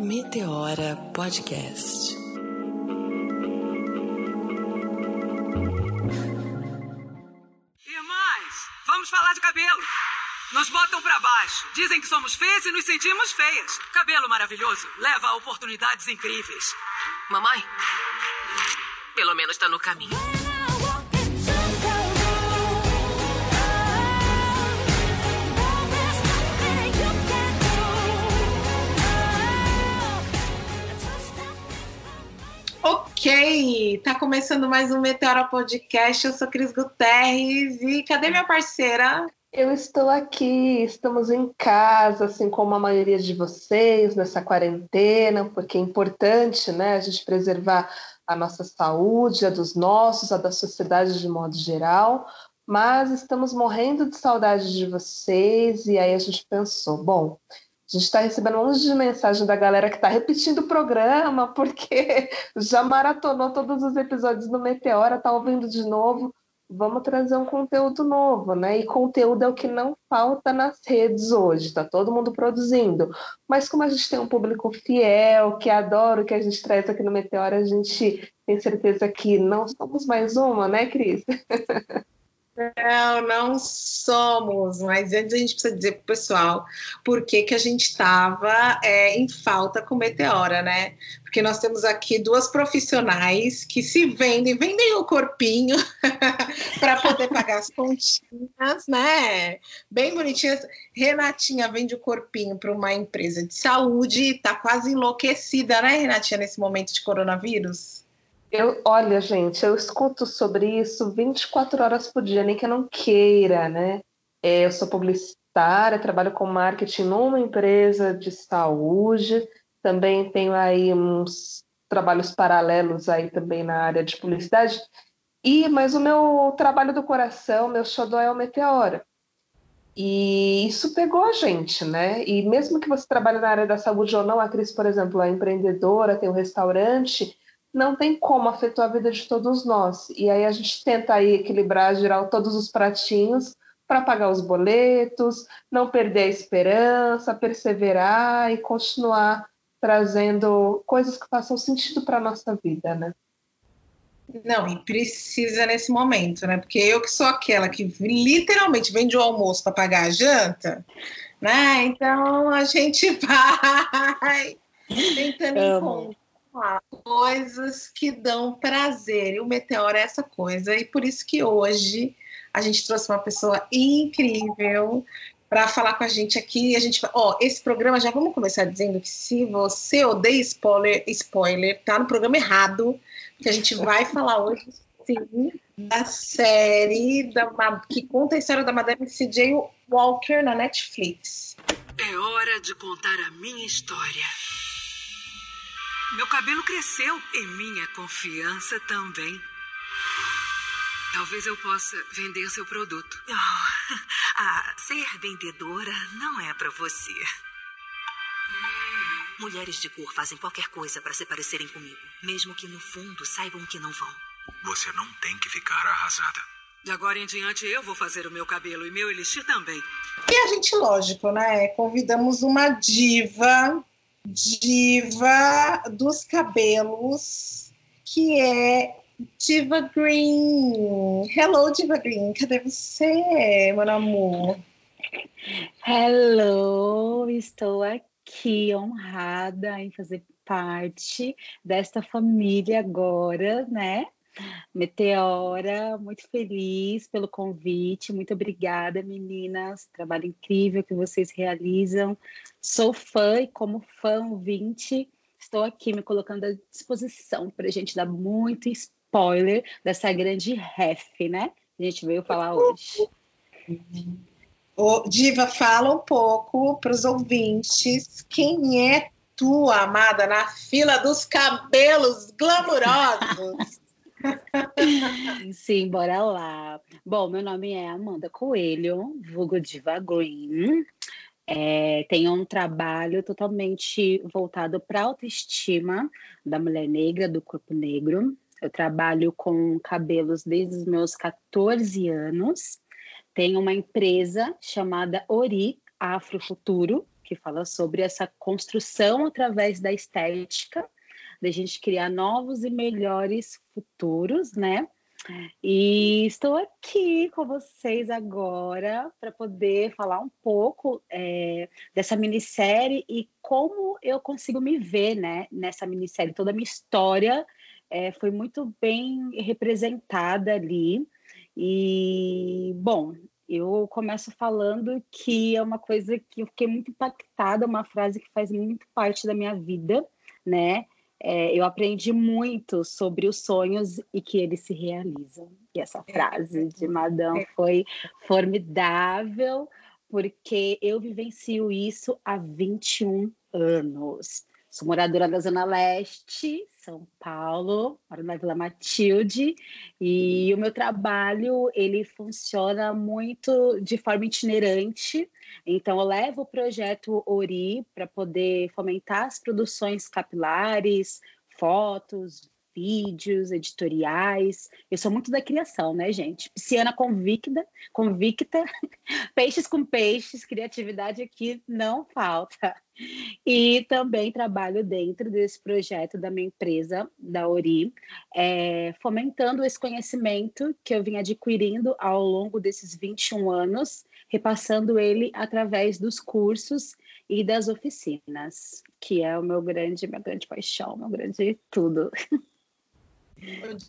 Meteora Podcast. Irmãs, vamos falar de cabelo. Nos botam pra baixo. Dizem que somos feias e nos sentimos feias. Cabelo maravilhoso leva a oportunidades incríveis. Mamãe, pelo menos tá no caminho. Tá começando mais um Meteora Podcast. Eu sou Cris Guterres e cadê minha parceira? Eu estou aqui, estamos em casa, assim como a maioria de vocês, nessa quarentena, porque é importante, né, a gente preservar a nossa saúde, a dos nossos, a da sociedade de modo geral, mas estamos morrendo de saudade de vocês, e aí a gente pensou, bom, a gente está recebendo um monte de mensagem da galera que está repetindo o programa, porque já maratonou todos os episódios do Meteora, está ouvindo de novo. Vamos trazer um conteúdo novo, né? E conteúdo é o que não falta nas redes hoje, está todo mundo produzindo. Mas como a gente tem um público fiel, que adora o que a gente traz aqui no Meteora, a gente tem certeza que não somos mais uma, né, Cris? Não, não somos, mas antes a gente precisa dizer para o pessoal por que, que a gente estava é, em falta com Meteora, né? Porque nós temos aqui duas profissionais que se vendem, vendem o corpinho para poder pagar as continhas, né? Bem bonitinhas. Renatinha vende o corpinho para uma empresa de saúde, está quase enlouquecida, né, Renatinha, nesse momento de coronavírus? Eu, olha, gente, eu escuto sobre isso 24 horas por dia, nem que eu não queira, né? É, eu sou publicitária, trabalho com marketing numa empresa de saúde, também tenho aí uns trabalhos paralelos aí também na área de publicidade. E, mas o meu trabalho do coração, meu xodó é o Meteora. E isso pegou a gente, né? E mesmo que você trabalhe na área da saúde ou não, a Cris, por exemplo, é empreendedora, tem um restaurante, não tem como afetar a vida de todos nós. E aí a gente tenta aí equilibrar, girar todos os pratinhos para pagar os boletos, não perder a esperança, perseverar e continuar trazendo coisas que façam sentido para a nossa vida, né? Não, e precisa nesse momento, né? Porque eu que sou aquela que literalmente vende o almoço para pagar a janta, né? Então a gente vai tentando coisas que dão prazer. E o Meteoro é essa coisa. E por isso que hoje a gente trouxe uma pessoa incrível para falar com a gente aqui. A gente, ó, esse programa já vamos começar dizendo que se você odeia spoiler, spoiler, tá no programa errado, que a gente vai falar hoje sim da série da, que conta a história da Madame C.J. Walker na Netflix. É hora de contar a minha história. Meu cabelo cresceu e minha confiança também. Talvez eu possa vender seu produto. Oh, ah, ser vendedora não é para você. Mulheres de cor fazem qualquer coisa para se parecerem comigo, mesmo que no fundo saibam que não vão. Você não tem que ficar arrasada. De agora em diante eu vou fazer o meu cabelo e meu elixir também. E a gente, lógico, né? Convidamos uma diva diva dos cabelos, que é Diva Green. Hello, Diva Green, cadê você, meu amor? Hello, estou aqui honrada em fazer parte desta família agora, né? Meteora, muito feliz pelo convite, muito obrigada, meninas. Trabalho incrível que vocês realizam. Sou fã e, como fã ouvinte, estou aqui me colocando à disposição para a gente dar muito spoiler dessa grande ref, né? A gente veio falar hoje. Diva, fala um pouco para os ouvintes quem é tua amada na fila dos cabelos glamurosos. Sim, bora lá. Bom, meu nome é Amanda Coelho, vulgo Diva Green. É, tenho um trabalho totalmente voltado para a autoestima da mulher negra, do corpo negro. Eu trabalho com cabelos desde os meus 14 anos. Tenho uma empresa chamada Ori Afrofuturo, que fala sobre essa construção através da estética, da gente criar novos e melhores futuros, né? E estou aqui com vocês agora para poder falar um pouco é, dessa minissérie e como eu consigo me ver né, nessa minissérie. Toda a minha história é, foi muito bem representada ali. E, bom, eu começo falando que é uma coisa que eu fiquei muito impactada, uma frase que faz muito parte da minha vida, né? É, eu aprendi muito sobre os sonhos e que eles se realizam. E essa é. frase de Madame é. foi formidável, porque eu vivencio isso há 21 anos. Sou moradora da Zona Leste, São Paulo, moro na Vila Matilde, e o meu trabalho ele funciona muito de forma itinerante. Então, eu levo o projeto Ori para poder fomentar as produções capilares, fotos, vídeos, editoriais. Eu sou muito da criação, né, gente? Pisciana convicta, convicta, peixes com peixes, criatividade aqui não falta. E também trabalho dentro desse projeto da minha empresa, da Ori, é, fomentando esse conhecimento que eu vim adquirindo ao longo desses 21 anos, repassando ele através dos cursos e das oficinas, que é o meu grande, minha grande paixão, meu grande tudo.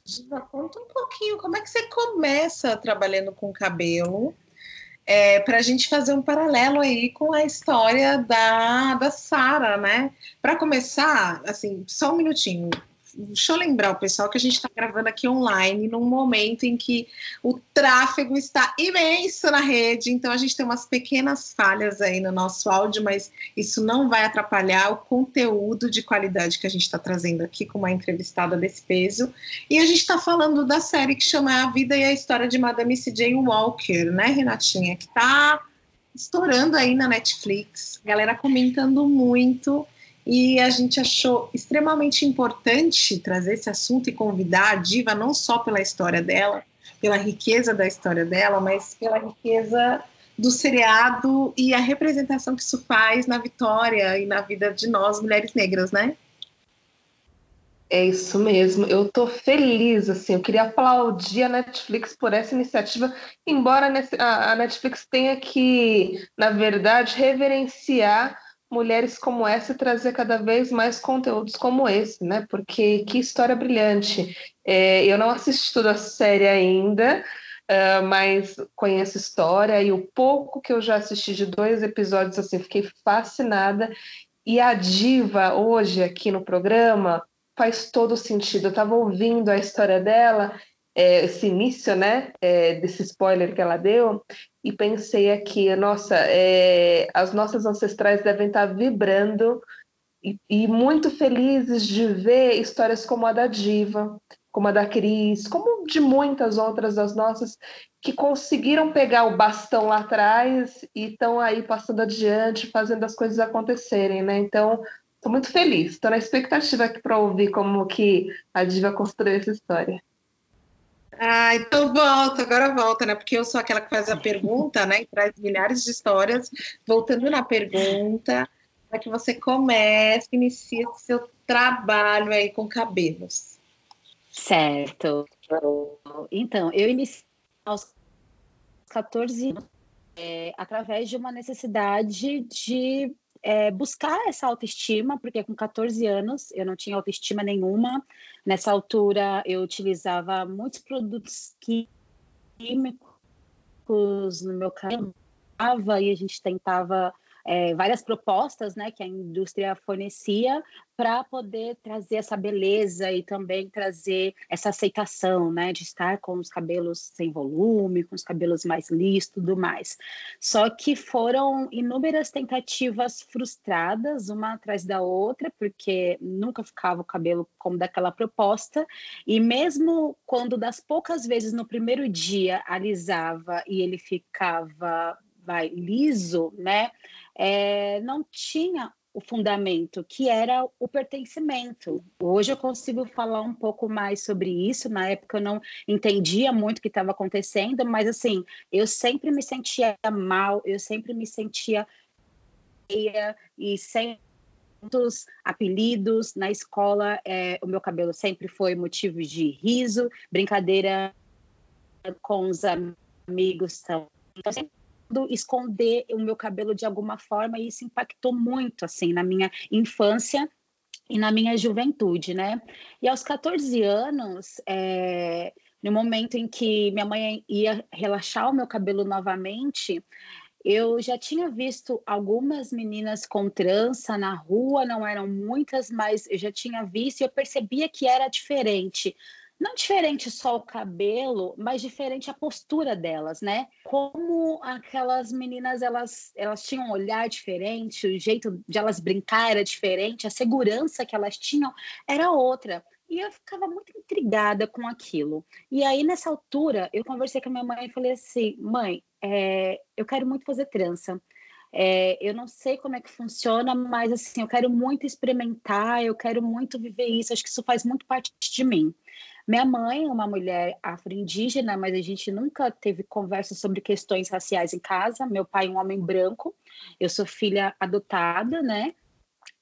Diva, conta um pouquinho como é que você começa trabalhando com cabelo, é, para a gente fazer um paralelo aí com a história da, da Sara, né? Para começar, assim, só um minutinho deixa eu lembrar o pessoal que a gente está gravando aqui online num momento em que o tráfego está imenso na rede, então a gente tem umas pequenas falhas aí no nosso áudio, mas isso não vai atrapalhar o conteúdo de qualidade que a gente está trazendo aqui com uma entrevistada desse peso. E a gente está falando da série que chama A Vida e a História de Madame C.J. Walker, né, Renatinha? Que está estourando aí na Netflix, galera comentando muito e a gente achou extremamente importante trazer esse assunto e convidar a diva não só pela história dela, pela riqueza da história dela, mas pela riqueza do seriado e a representação que isso faz na vitória e na vida de nós, mulheres negras, né? É isso mesmo. Eu tô feliz, assim. Eu queria aplaudir a Netflix por essa iniciativa, embora a Netflix tenha que, na verdade, reverenciar mulheres como essa e trazer cada vez mais conteúdos como esse, né? Porque que história brilhante. É, eu não assisti toda a série ainda, uh, mas conheço a história e o pouco que eu já assisti de dois episódios, assim, fiquei fascinada. E a diva hoje aqui no programa faz todo sentido. Eu estava ouvindo a história dela é, esse início, né, é, desse spoiler que ela deu, e pensei aqui, nossa, é, as nossas ancestrais devem estar vibrando e, e, muito felizes de ver histórias como a da Diva, como a da Cris, como de muitas outras das nossas, que conseguiram pegar o bastão lá atrás e estão aí passando adiante, fazendo as coisas acontecerem, né? Então, estou muito feliz, estou na expectativa aqui para ouvir como que a Diva construiu essa história. Ah, então volta, agora volta, né? Porque eu sou aquela que faz a pergunta, né? E traz milhares de histórias. Voltando na pergunta, para que você comece, inicie seu trabalho aí com cabelos. Certo. Então, eu iniciei aos 14 anos é, através de uma necessidade de é, buscar essa autoestima, porque com 14 anos eu não tinha autoestima nenhuma. Nessa altura eu utilizava muitos produtos químicos no meu cabelo e a gente tentava é, várias propostas né, que a indústria fornecia para poder trazer essa beleza e também trazer essa aceitação né, de estar com os cabelos sem volume, com os cabelos mais lissos tudo mais. Só que foram inúmeras tentativas frustradas, uma atrás da outra, porque nunca ficava o cabelo como daquela proposta, e mesmo quando das poucas vezes no primeiro dia alisava e ele ficava vai liso, né? É, não tinha o fundamento, que era o pertencimento. Hoje eu consigo falar um pouco mais sobre isso. Na época eu não entendia muito o que estava acontecendo, mas assim, eu sempre me sentia mal, eu sempre me sentia e sem muitos apelidos na escola. É, o meu cabelo sempre foi motivo de riso, brincadeira com os amigos. Então, sempre esconder o meu cabelo de alguma forma e isso impactou muito assim na minha infância e na minha juventude, né? E aos 14 anos, é, no momento em que minha mãe ia relaxar o meu cabelo novamente, eu já tinha visto algumas meninas com trança na rua, não eram muitas, mas eu já tinha visto e eu percebia que era diferente. Não diferente só o cabelo, mas diferente a postura delas, né? Como aquelas meninas, elas, elas tinham um olhar diferente, o jeito de elas brincar era diferente, a segurança que elas tinham era outra. E eu ficava muito intrigada com aquilo. E aí, nessa altura, eu conversei com a minha mãe e falei assim: mãe, é, eu quero muito fazer trança. É, eu não sei como é que funciona, mas assim, eu quero muito experimentar, eu quero muito viver isso, acho que isso faz muito parte de mim. Minha mãe é uma mulher afro-indígena, mas a gente nunca teve conversa sobre questões raciais em casa. Meu pai é um homem branco, eu sou filha adotada, né?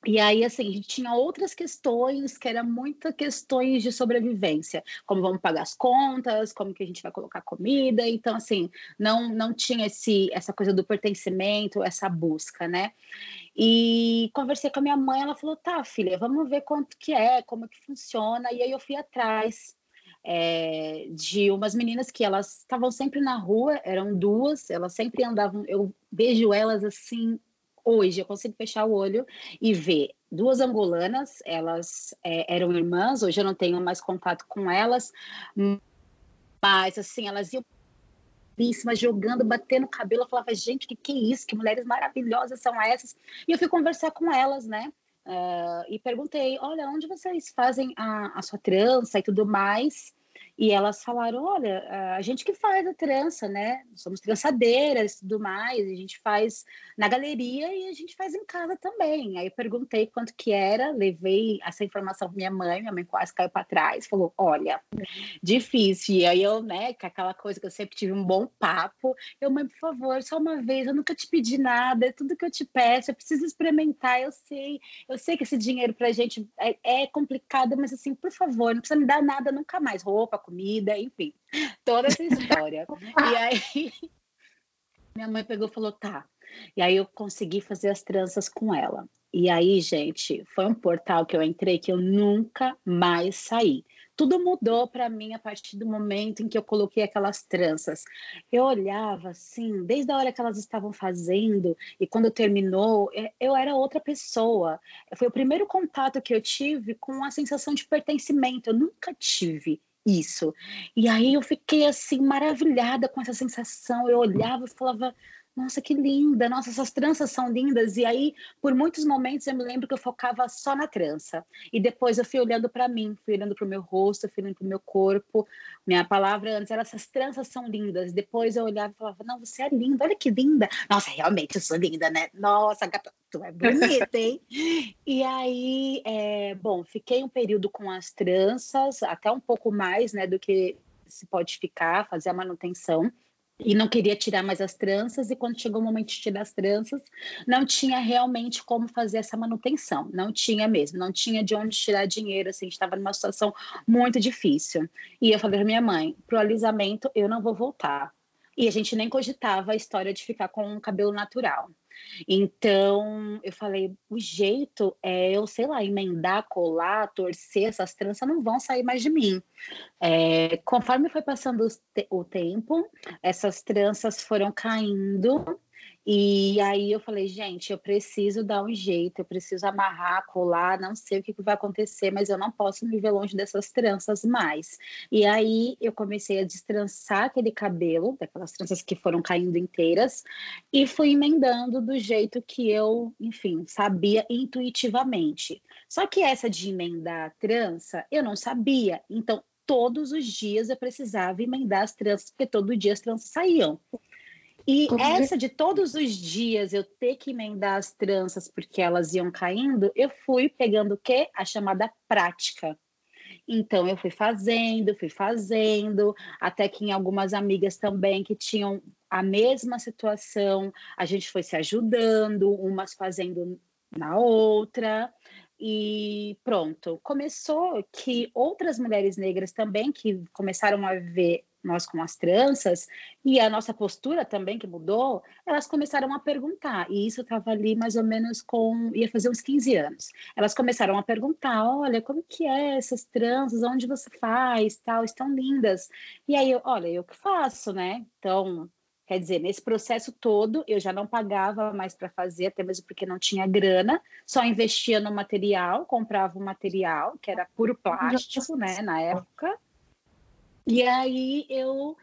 E aí, assim, a gente tinha outras questões que eram muitas questões de sobrevivência, como vamos pagar as contas, como que a gente vai colocar comida. Então, assim, não, não tinha esse, essa coisa do pertencimento, essa busca, né? E conversei com a minha mãe, ela falou: tá, filha, vamos ver quanto que é, como que funciona. E aí eu fui atrás é, de umas meninas que elas estavam sempre na rua, eram duas, elas sempre andavam, eu vejo elas assim hoje eu consigo fechar o olho e ver duas angolanas, elas é, eram irmãs, hoje eu não tenho mais contato com elas, mas assim, elas iam jogando, batendo o cabelo, eu falava, gente, que que é isso? Que mulheres maravilhosas são essas? E eu fui conversar com elas, né? Uh, e perguntei, olha, onde vocês fazem a, a sua trança e tudo mais? E elas falaram: olha, a gente que faz a trança, né? Somos trançadeiras e tudo mais, a gente faz na galeria e a gente faz em casa também. Aí eu perguntei quanto que era, levei essa informação para minha mãe, minha mãe quase caiu para trás, falou: olha, difícil. E aí eu, né, com aquela coisa que eu sempre tive um bom papo, eu, mãe, por favor, só uma vez, eu nunca te pedi nada, é tudo que eu te peço, eu preciso experimentar, eu sei, eu sei que esse dinheiro para a gente é, é complicado, mas assim, por favor, não precisa me dar nada nunca mais, roupa, comida, enfim, toda essa história. e aí minha mãe pegou e falou: tá. E aí eu consegui fazer as tranças com ela. E aí, gente, foi um portal que eu entrei que eu nunca mais saí. Tudo mudou para mim a partir do momento em que eu coloquei aquelas tranças. Eu olhava assim, desde a hora que elas estavam fazendo e quando terminou, é, eu era outra pessoa. Foi o primeiro contato que eu tive com a sensação de pertencimento. Eu nunca tive isso. E aí eu fiquei assim maravilhada com essa sensação. Eu olhava e falava: nossa, que linda, nossa, essas tranças são lindas. E aí, por muitos momentos, eu me lembro que eu focava só na trança. E depois eu fui olhando para mim, fui olhando para o meu rosto, fui olhando para o meu corpo. Minha palavra antes era: essas tranças são lindas. Depois eu olhava e falava: não, você é linda, olha que linda. Nossa, realmente eu sou linda, né? Nossa, gata, tu é bonita, hein? e aí, é, bom, fiquei um período com as tranças, até um pouco mais, né, do que se pode ficar, fazer a manutenção e não queria tirar mais as tranças, e quando chegou o momento de tirar as tranças, não tinha realmente como fazer essa manutenção, não tinha mesmo, não tinha de onde tirar dinheiro, assim, estava numa situação muito difícil. E eu falei para minha mãe, pro alisamento eu não vou voltar. E a gente nem cogitava a história de ficar com um cabelo natural. Então, eu falei, o jeito é eu, sei lá, emendar, colar, torcer, essas tranças não vão sair mais de mim. É, conforme foi passando o tempo, essas tranças foram caindo e aí eu falei, gente, eu preciso dar um jeito, eu preciso amarrar, colar, não sei o que, vai acontecer, mas eu não posso me ver longe dessas tranças mais. E aí eu comecei a destrançar aquele cabelo, daquelas tranças que foram caindo inteiras, e fui emendando do jeito que eu, enfim, sabia intuitivamente. Só que essa de emendar a trança, eu não sabia. Então, todos os dias eu precisava emendar as tranças, porque todo dia as tranças saíam. E essa de todos os dias eu ter que emendar as tranças porque elas iam caindo, eu fui pegando o quê? A chamada prática. Então eu fui fazendo, fui fazendo, até que em algumas amigas também que tinham a mesma situação, a gente foi se ajudando, umas fazendo na outra, e pronto. Começou que outras mulheres negras também que começaram a ver nós com as tranças, e a nossa postura também que mudou, elas começaram a perguntar, e isso estava ali mais ou menos com, ia fazer uns 15 anos. Elas começaram a perguntar, olha, como que é essas tranças, onde você faz, tal, estão lindas. E aí, eu, olha, eu que faço, né? Então, quer dizer, nesse processo todo, eu já não pagava mais para fazer, até mesmo porque não tinha grana, só investia no material, comprava o material, que era puro plástico, né, na época, e aí eu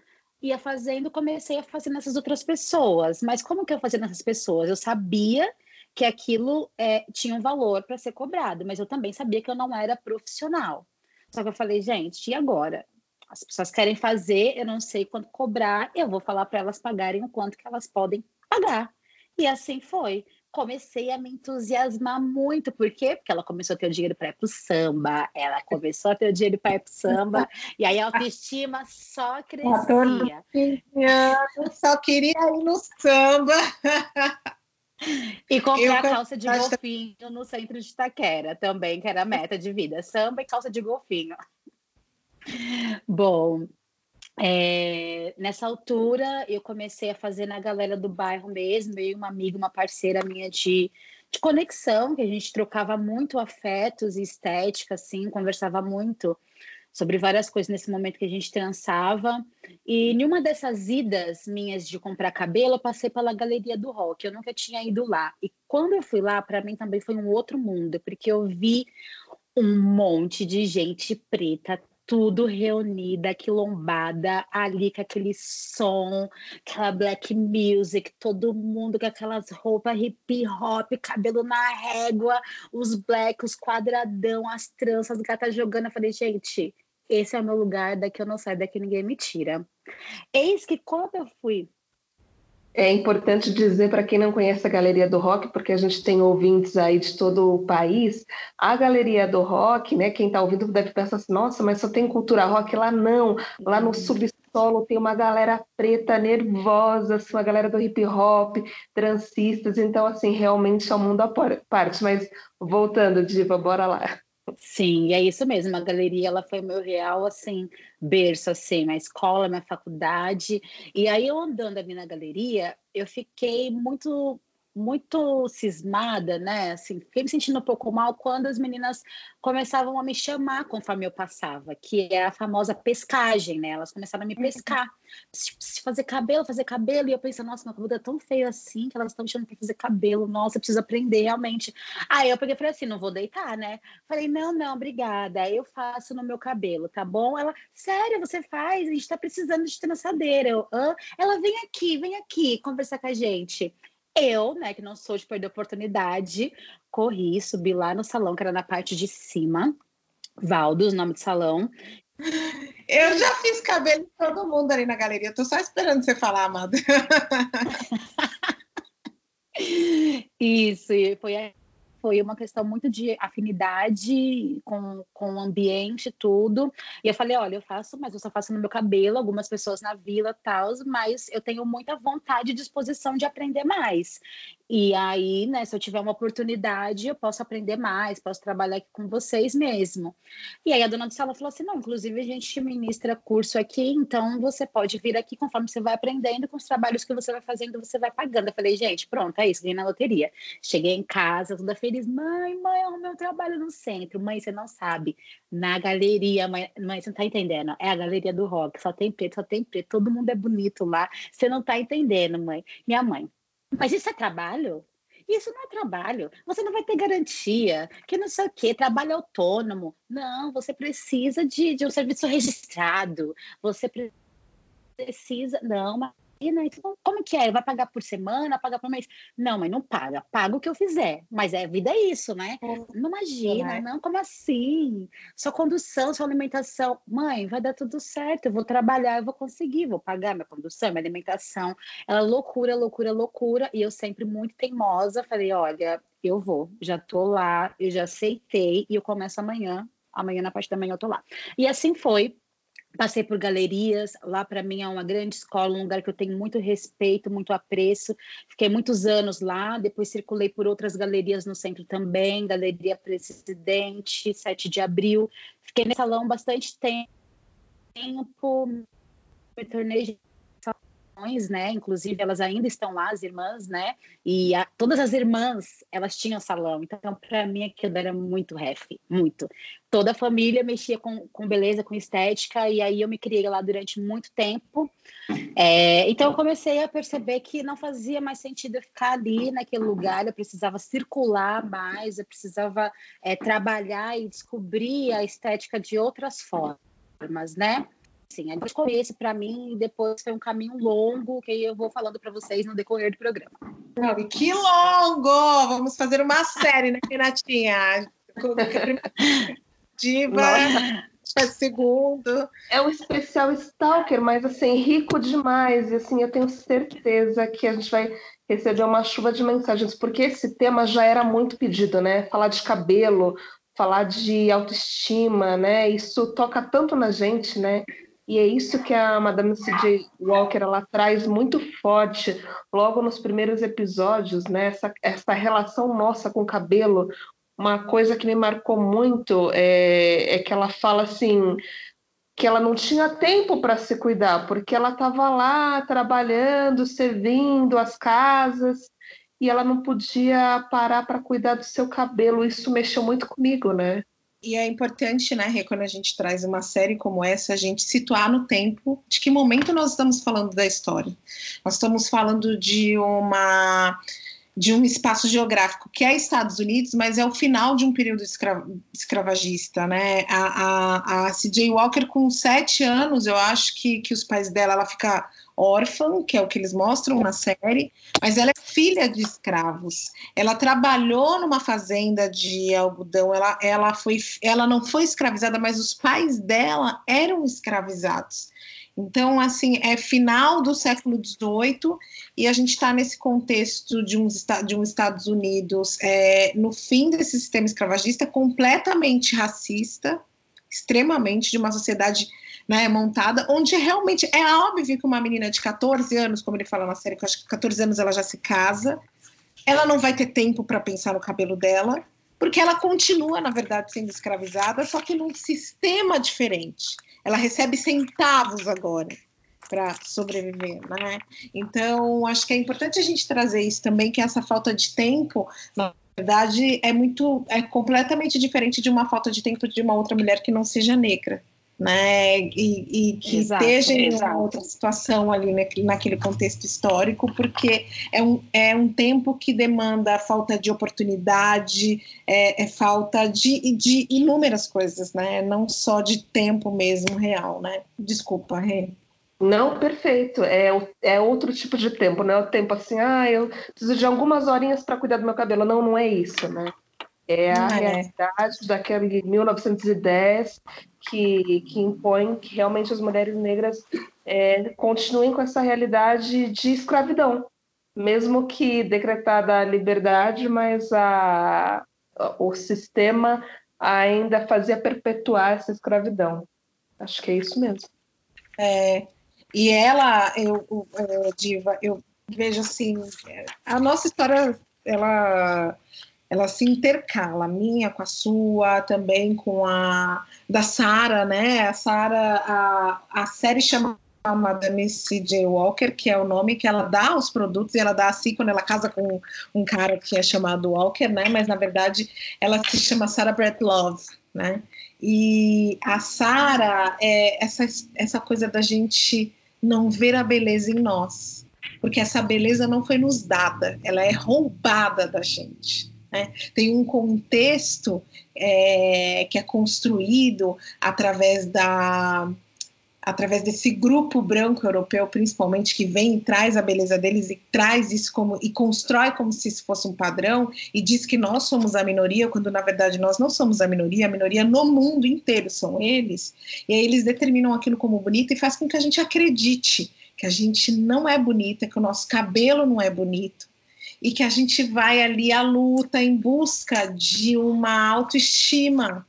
ia fazendo, comecei a fazer nessas outras pessoas. Mas como que eu fazia nessas pessoas? Eu sabia que aquilo é, tinha um valor para ser cobrado, mas eu também sabia que eu não era profissional. Só que eu falei, gente, e agora? As pessoas querem fazer, eu não sei quanto cobrar, eu vou falar para elas pagarem o quanto que elas podem pagar. E assim foi comecei a me entusiasmar muito. Por quê? Porque ela começou a ter o dinheiro para ir pro samba, ela começou a ter o dinheiro para ir pro samba, e aí a autoestima só crescia. Eu só queria ir no samba. E comprar eu, calça de golfinho no centro de Itaquera também, que era a meta de vida. Samba e calça de golfinho. Bom, é, nessa altura, eu comecei a fazer na galera do bairro mesmo, eu e uma amiga, uma parceira minha de, de conexão, que a gente trocava muito afetos e estética, assim, conversava muito sobre várias coisas nesse momento que a gente trançava. E em uma dessas idas minhas de comprar cabelo, eu passei pela Galeria do Rock. Eu nunca tinha ido lá. E quando eu fui lá, para mim também foi um outro mundo, porque eu vi um monte de gente preta tudo reunida, quilombada, ali com aquele som, aquela black music, todo mundo com aquelas roupas hip hop, cabelo na régua, os black, os quadradão, as tranças, as gatas jogando. Eu falei, gente, esse é o meu lugar, daqui eu não saio, daqui ninguém me tira. Eis que quando eu fui é importante dizer para quem não conhece a Galeria do Rock, porque a gente tem ouvintes aí de todo o país, a Galeria do Rock, né? Quem está ouvindo deve pensar assim, nossa, mas só tem cultura rock lá não. Lá no subsolo tem uma galera preta nervosa, uma galera do hip hop, transistas, então assim, realmente é um mundo à parte. Mas voltando, Diva, bora lá. Sim, é isso mesmo. A galeria ela foi meu real assim berço assim, na escola, na faculdade. E aí eu andando ali na galeria, eu fiquei muito muito cismada, né? Assim, fiquei me sentindo um pouco mal quando as meninas começavam a me chamar conforme eu passava, que é a famosa pescagem, né? Elas começaram a me uhum. pescar, fazer cabelo, fazer cabelo, e eu pensei, nossa, meu cabelo é tão feio assim que elas estão me chamando para fazer cabelo, nossa, eu preciso aprender realmente. Aí eu peguei e falei assim, não vou deitar, né? Falei, não, não, obrigada, eu faço no meu cabelo, tá bom? Ela, sério, você faz? A gente tá precisando de trançadeira. Eu, ah? Ela, vem aqui, vem aqui conversar com a gente. Eu, né, que não sou de perder oportunidade, corri, subi lá no salão, que era na parte de cima. Valdos, nome do salão. Eu já fiz cabelo de todo mundo ali na galeria. Tô só esperando você falar, Amanda. Isso, e foi foi uma questão muito de afinidade com, com o ambiente, tudo. E eu falei, olha, eu faço, mas eu só faço no meu cabelo, algumas pessoas na vila, tal, mas eu tenho muita vontade e disposição de aprender mais. E aí, né, se eu tiver uma oportunidade, eu posso aprender mais, posso trabalhar aqui com vocês mesmo. E aí a dona do salão falou assim: não, inclusive a gente ministra curso aqui, então você pode vir aqui conforme você vai aprendendo, com os trabalhos que você vai fazendo, você vai pagando. Eu falei, gente, pronto, é isso, ganhei na loteria. Cheguei em casa, toda feliz, mãe, mãe, eu arrumei um trabalho no centro. Mãe, você não sabe. Na galeria, mãe, mãe, você não tá entendendo. É a galeria do rock, só tem preto, só tem preto, todo mundo é bonito lá. Você não tá entendendo, mãe. Minha mãe, mas isso é trabalho? Isso não é trabalho. Você não vai ter garantia, que não sei o quê, trabalho autônomo. Não, você precisa de, de um serviço registrado. Você precisa. Não, mas então, como que é? Vai pagar por semana, pagar por mês? Não, mas não paga. Paga o que eu fizer. Mas é vida é isso, né? É. Não imagina, é. não, como assim? Sua condução, sua alimentação. Mãe, vai dar tudo certo. Eu vou trabalhar, eu vou conseguir, vou pagar minha condução, minha alimentação. Ela loucura, loucura, loucura. E eu sempre muito teimosa, falei, olha, eu vou, já tô lá, eu já aceitei e eu começo amanhã. Amanhã, na parte da manhã, eu tô lá. E assim foi Passei por galerias, lá para mim é uma grande escola, um lugar que eu tenho muito respeito, muito apreço. Fiquei muitos anos lá, depois circulei por outras galerias no centro também, Galeria Presidente, 7 de abril. Fiquei nesse salão bastante tempo, me tornei né? Inclusive, elas ainda estão lá, as irmãs, né? E a, todas as irmãs, elas tinham salão. Então, para mim, aquilo era muito ref, muito. Toda a família mexia com, com beleza, com estética, e aí eu me criei lá durante muito tempo. É, então, eu comecei a perceber que não fazia mais sentido eu ficar ali naquele lugar, eu precisava circular mais, eu precisava é, trabalhar e descobrir a estética de outras formas, né? Assim, a começo para mim e depois foi um caminho longo que eu vou falando para vocês no decorrer do programa. Não, que longo! Vamos fazer uma série, né, Renatinha? Diva, é segundo. É um especial Stalker, mas assim, rico demais. E assim, eu tenho certeza que a gente vai receber uma chuva de mensagens, porque esse tema já era muito pedido, né? Falar de cabelo, falar de autoestima, né? Isso toca tanto na gente, né? E é isso que a Madame C.J. Walker ela traz muito forte logo nos primeiros episódios, né? Essa, essa relação nossa com o cabelo. Uma coisa que me marcou muito é, é que ela fala assim que ela não tinha tempo para se cuidar, porque ela estava lá trabalhando, servindo as casas, e ela não podia parar para cuidar do seu cabelo. Isso mexeu muito comigo, né? E é importante, né, quando a gente traz uma série como essa, a gente situar no tempo de que momento nós estamos falando da história. Nós estamos falando de uma de um espaço geográfico que é Estados Unidos, mas é o final de um período escra escravagista, né? A, a, a C.J. Walker, com sete anos, eu acho que, que os pais dela, ela fica órfã, que é o que eles mostram na série, mas ela é filha de escravos. Ela trabalhou numa fazenda de algodão, ela, ela, foi, ela não foi escravizada, mas os pais dela eram escravizados. Então, assim, é final do século XVIII e a gente está nesse contexto de um, de um Estados Unidos é, no fim desse sistema escravagista completamente racista, extremamente de uma sociedade né, montada, onde realmente é óbvio que uma menina de 14 anos, como ele fala na série, que eu acho que 14 anos ela já se casa, ela não vai ter tempo para pensar no cabelo dela, porque ela continua, na verdade, sendo escravizada, só que num sistema diferente ela recebe centavos agora para sobreviver, né? Então, acho que é importante a gente trazer isso também, que essa falta de tempo, na verdade, é muito, é completamente diferente de uma falta de tempo de uma outra mulher que não seja negra né, e, e que exato, esteja em exato. outra situação ali naquele, naquele contexto histórico, porque é um, é um tempo que demanda falta de oportunidade, é, é falta de, de inúmeras coisas, né, não só de tempo mesmo real, né. Desculpa, Rê. Não, perfeito. É, é outro tipo de tempo, não é o tempo assim, ah, eu preciso de algumas horinhas para cuidar do meu cabelo. Não, não é isso, né? É a é. realidade daquele 1910 que, que impõe que realmente as mulheres negras é, continuem com essa realidade de escravidão, mesmo que decretada a liberdade, mas a, o sistema ainda fazia perpetuar essa escravidão. Acho que é isso mesmo. É, e ela, eu, eu, é, Diva, eu vejo assim, a nossa história, ela ela se intercala, a minha com a sua, também com a da Sara, né? A Sara, a, a série chama Madame C.J. Walker, que é o nome que ela dá aos produtos, e ela dá assim quando ela casa com um cara que é chamado Walker, né? Mas na verdade ela se chama Sarah Brett Love, né? E a Sara é essa, essa coisa da gente não ver a beleza em nós, porque essa beleza não foi nos dada, ela é roubada da gente. Né? Tem um contexto é, que é construído através da através desse grupo branco europeu, principalmente, que vem traz a beleza deles e traz isso como e constrói como se isso fosse um padrão e diz que nós somos a minoria, quando na verdade nós não somos a minoria, a minoria no mundo inteiro são eles. E aí eles determinam aquilo como bonito e faz com que a gente acredite que a gente não é bonita, que o nosso cabelo não é bonito, e que a gente vai ali à luta em busca de uma autoestima,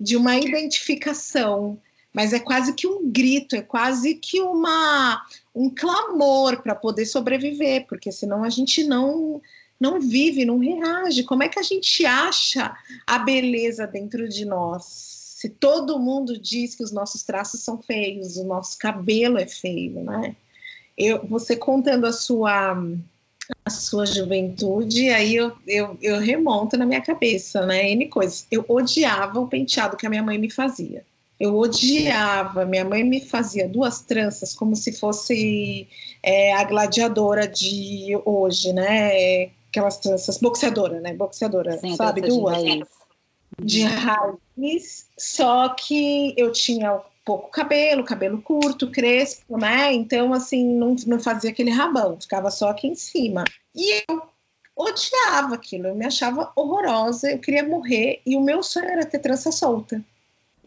de uma identificação. mas é quase que um grito, é quase que uma um clamor para poder sobreviver, porque senão a gente não não vive, não reage. Como é que a gente acha a beleza dentro de nós? Se todo mundo diz que os nossos traços são feios, o nosso cabelo é feio, né? Eu, você contando a sua a sua juventude, aí eu, eu, eu remonto na minha cabeça, né? N coisas. Eu odiava o penteado que a minha mãe me fazia. Eu odiava. Minha mãe me fazia duas tranças como se fosse é, a gladiadora de hoje, né? Aquelas tranças, boxeadora, né? Boxeadora, Sim, sabe? Duas. De raiz. de raiz. Só que eu tinha pouco cabelo, cabelo curto, crespo, né? Então, assim, não, não fazia aquele rabão, ficava só aqui em cima. E eu odiava aquilo, eu me achava horrorosa, eu queria morrer, e o meu sonho era ter trança solta.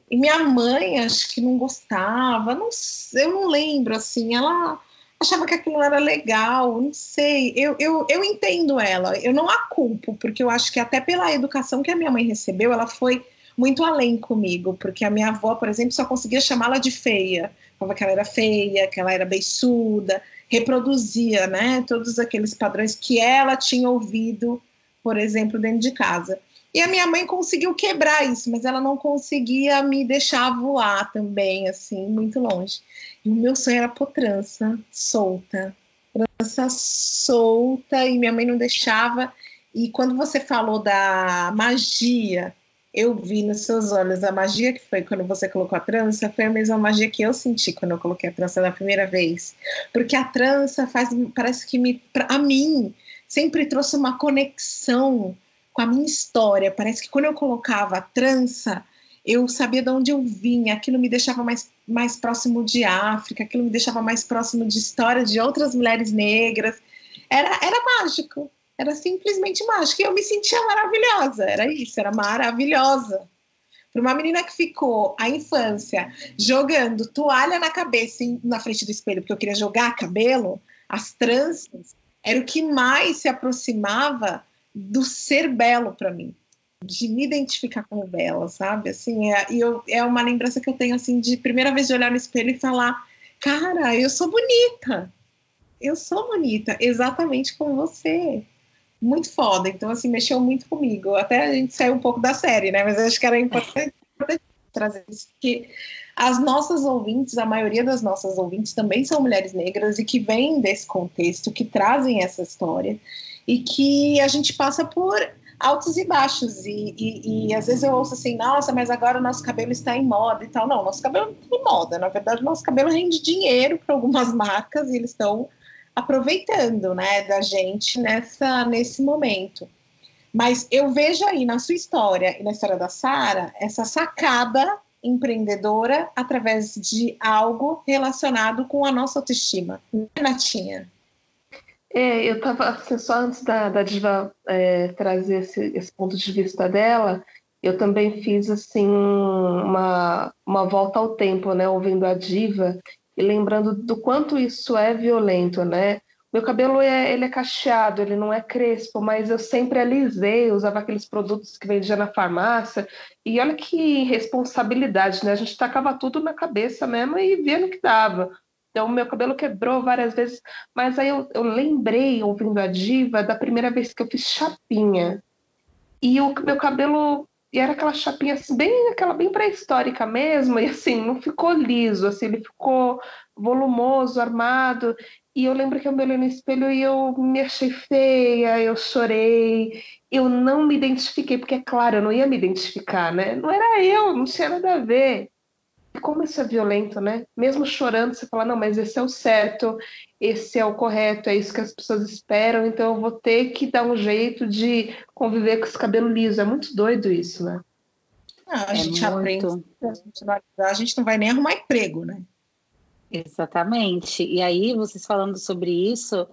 E minha mãe, acho que não gostava, não, eu não lembro, assim, ela achava que aquilo era legal, não sei. Eu, eu, eu entendo ela, eu não a culpo, porque eu acho que até pela educação que a minha mãe recebeu, ela foi muito além comigo, porque a minha avó, por exemplo, só conseguia chamá-la de feia. Falava que ela era feia, que ela era beiçuda, reproduzia, né, todos aqueles padrões que ela tinha ouvido, por exemplo, dentro de casa. E a minha mãe conseguiu quebrar isso, mas ela não conseguia me deixar voar também, assim, muito longe. E o meu sonho era pôr trança solta, trança solta, e minha mãe não deixava. E quando você falou da magia, eu vi nos seus olhos a magia que foi quando você colocou a trança, foi a mesma magia que eu senti quando eu coloquei a trança da primeira vez. Porque a trança faz, parece que me, a mim, sempre trouxe uma conexão com a minha história. Parece que quando eu colocava a trança, eu sabia de onde eu vinha, aquilo me deixava mais, mais próximo de África, aquilo me deixava mais próximo de história de outras mulheres negras. Era, era mágico, era simplesmente mágico. E eu me sentia maravilhosa, era isso, era maravilhosa. Para uma menina que ficou a infância jogando toalha na cabeça na frente do espelho, porque eu queria jogar cabelo, as tranças, era o que mais se aproximava do ser belo para mim, de me identificar como bela, sabe? Assim, é, e eu, é uma lembrança que eu tenho assim de primeira vez de olhar no espelho e falar, cara, eu sou bonita, eu sou bonita, exatamente como você. Muito foda. Então, assim, mexeu muito comigo. Até a gente saiu um pouco da série, né? Mas acho que era importante trazer isso, porque as nossas ouvintes, a maioria das nossas ouvintes também são mulheres negras e que vêm desse contexto, que trazem essa história e que a gente passa por altos e baixos. E, e, e, às vezes eu ouço assim, nossa, mas agora o nosso cabelo está em moda e tal. Não, nosso cabelo não está em moda. Na verdade, nosso cabelo rende dinheiro para algumas marcas e eles estão aproveitando né, da gente nessa, nesse momento. Mas eu vejo aí na sua história e na história da Sara essa sacada empreendedora através de algo relacionado com a nossa autoestima. Natinha? É, eu estava assim, só antes da, da Diva é, trazer esse, esse, ponto de vista dela, eu também fiz assim uma, uma volta ao tempo, né, ouvindo a Diva e lembrando do quanto isso é violento, né? Meu cabelo é, ele é cacheado, ele não é crespo, mas eu sempre alisei, usava aqueles produtos que vendia na farmácia. E olha que responsabilidade, né? A gente tacava tudo na cabeça mesmo e via no que dava. Então, meu cabelo quebrou várias vezes, mas aí eu, eu, lembrei, ouvindo a diva, da primeira vez que eu fiz chapinha. E o meu cabelo e era aquela chapinha assim, bem aquela bem pré-histórica mesmo, e assim, não ficou liso, assim, ele ficou volumoso, armado. E eu lembro que eu me olhei no espelho e eu me achei feia, eu chorei, eu não me identifiquei, porque é claro, eu não ia me identificar, né? Não era eu, não tinha nada a ver como isso é violento, né? Mesmo chorando, você fala, não, mas esse é o certo, esse é o correto, é isso que as pessoas esperam, então eu vou ter que dar um jeito de conviver com esse cabelo liso. É muito doido isso, né? Ah, a é gente muito... aprende, a gente, não, a gente não vai nem arrumar emprego, né? Exatamente. E aí, vocês falando sobre isso,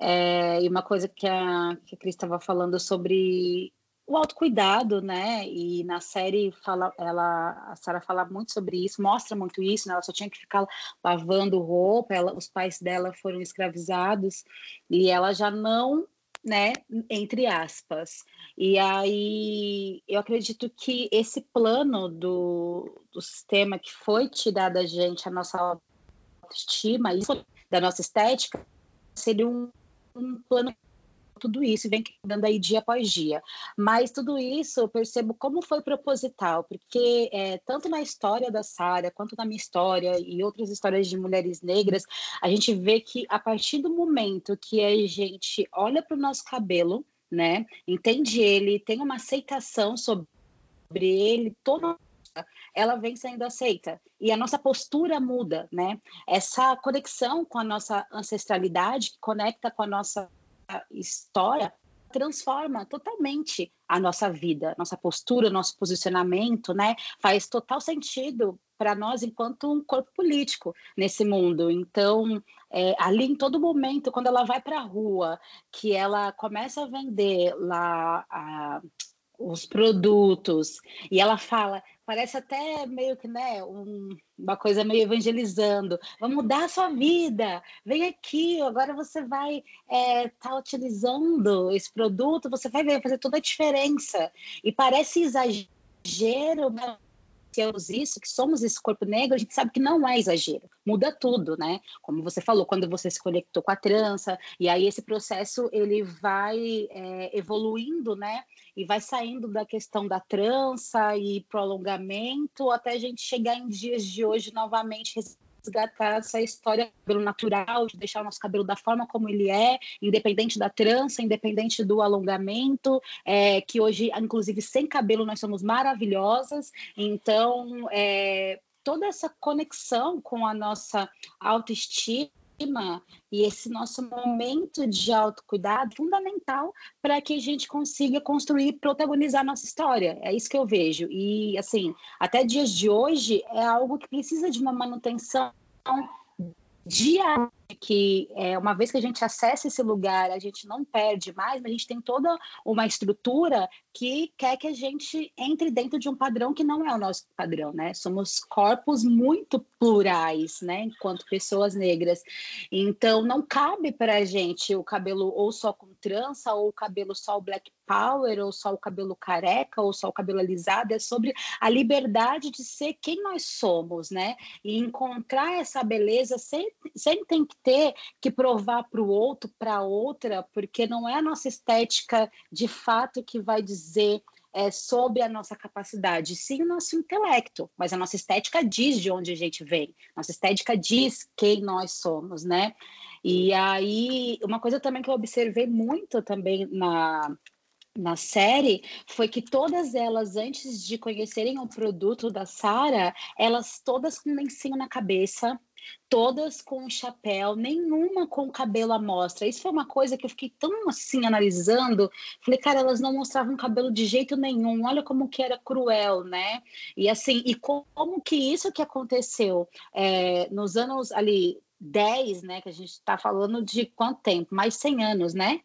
é, e uma coisa que a, que a Cris estava falando sobre o autocuidado, né? E na série fala, ela, a Sara fala muito sobre isso, mostra muito isso, né? Ela só tinha que ficar lavando roupa, ela, os pais dela foram escravizados e ela já não né, entre aspas. E aí eu acredito que esse plano do, do sistema que foi tirado da gente, a nossa autoestima, isso, da nossa estética, seria um, um plano tudo isso e vem dando aí dia após dia. Mas tudo isso eu percebo como foi proposital, porque é, tanto na história da Sara, quanto na minha história e outras histórias de mulheres negras, a gente vê que a partir do momento que a gente olha para o nosso cabelo, né, entende ele, tem uma aceitação sobre ele, toda ela vem sendo aceita e a nossa postura muda, né? Essa conexão com a nossa ancestralidade, que conecta com a nossa história transforma totalmente a nossa vida, nossa postura, nosso posicionamento, né? Faz total sentido para nós enquanto um corpo político nesse mundo. Então, é, ali em todo momento, quando ela vai para a rua, que ela começa a vender lá a, os produtos e ela fala parece até meio que né, um, uma coisa meio evangelizando. Vamos mudar a sua vida, vem aqui, agora você vai estar é, tá utilizando esse produto, você vai ver, fazer toda a diferença. E parece exagero, né? isso, que somos esse corpo negro, a gente sabe que não é exagero, muda tudo, né? Como você falou, quando você se conectou com a trança, e aí esse processo ele vai é, evoluindo, né? E vai saindo da questão da trança e prolongamento até a gente chegar em dias de hoje novamente resgatar essa história do cabelo natural, de deixar o nosso cabelo da forma como ele é, independente da trança, independente do alongamento, é, que hoje, inclusive, sem cabelo, nós somos maravilhosas. Então, é, toda essa conexão com a nossa autoestima e esse nosso momento de autocuidado fundamental para que a gente consiga construir e protagonizar nossa história. É isso que eu vejo. E, assim, até dias de hoje é algo que precisa de uma manutenção diária que é, uma vez que a gente acessa esse lugar, a gente não perde mais, mas a gente tem toda uma estrutura que quer que a gente entre dentro de um padrão que não é o nosso padrão, né? Somos corpos muito plurais, né? Enquanto pessoas negras. Então, não cabe para a gente o cabelo ou só com trança, ou o cabelo só o black power, ou só o cabelo careca, ou só o cabelo alisado. É sobre a liberdade de ser quem nós somos, né? E encontrar essa beleza sem, sem ter que provar para o outro, para outra, porque não é a nossa estética de fato que vai dizer é, sobre a nossa capacidade, sim o nosso intelecto, mas a nossa estética diz de onde a gente vem, nossa estética diz quem nós somos, né? E aí, uma coisa também que eu observei muito também na, na série foi que todas elas, antes de conhecerem o produto da Sara, elas todas com lencinho na cabeça, todas com chapéu, nenhuma com cabelo à mostra. Isso foi uma coisa que eu fiquei tão assim analisando. Falei, cara, elas não mostravam cabelo de jeito nenhum. Olha como que era cruel, né? E assim, e como que isso que aconteceu é, nos anos ali 10, né? Que a gente está falando de quanto tempo? Mais 100 anos, né?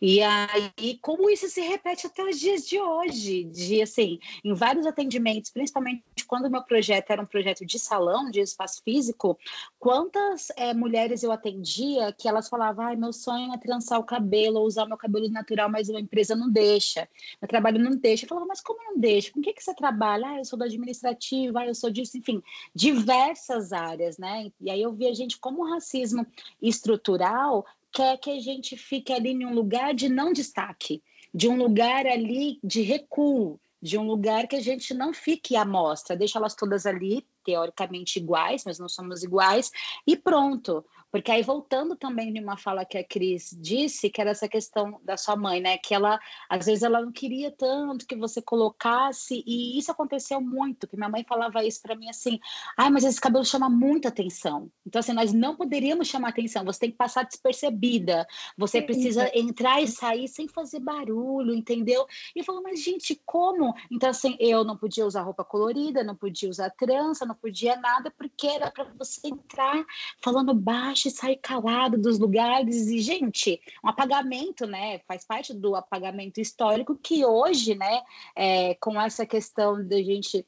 E aí, como isso se repete até os dias de hoje, de assim, em vários atendimentos, principalmente quando o meu projeto era um projeto de salão, de espaço físico, quantas é, mulheres eu atendia que elas falavam, ai, meu sonho é trançar o cabelo, ou usar o meu cabelo natural, mas a empresa não deixa, meu trabalho não deixa. Eu falava, mas como não deixa? Com que, que você trabalha? Ah, eu sou da administrativa, ah, eu sou disso, enfim, diversas áreas, né? E aí eu via gente como o racismo estrutural quer que a gente fique ali em um lugar de não destaque, de um lugar ali de recuo, de um lugar que a gente não fique à mostra, deixa elas todas ali, teoricamente iguais, mas não somos iguais, e pronto. Porque aí, voltando também de uma fala que a Cris disse, que era essa questão da sua mãe, né? Que ela, às vezes, ela não queria tanto que você colocasse, e isso aconteceu muito, que minha mãe falava isso para mim assim: ai, mas esse cabelo chama muita atenção. Então, assim, nós não poderíamos chamar atenção, você tem que passar despercebida, você precisa entrar e sair sem fazer barulho, entendeu? E eu falo, mas gente, como? Então, assim, eu não podia usar roupa colorida, não podia usar trança, não podia nada, porque era para você entrar falando baixo e sair calado dos lugares. E, gente, um apagamento, né? Faz parte do apagamento histórico que hoje, né, é, com essa questão da gente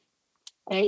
é,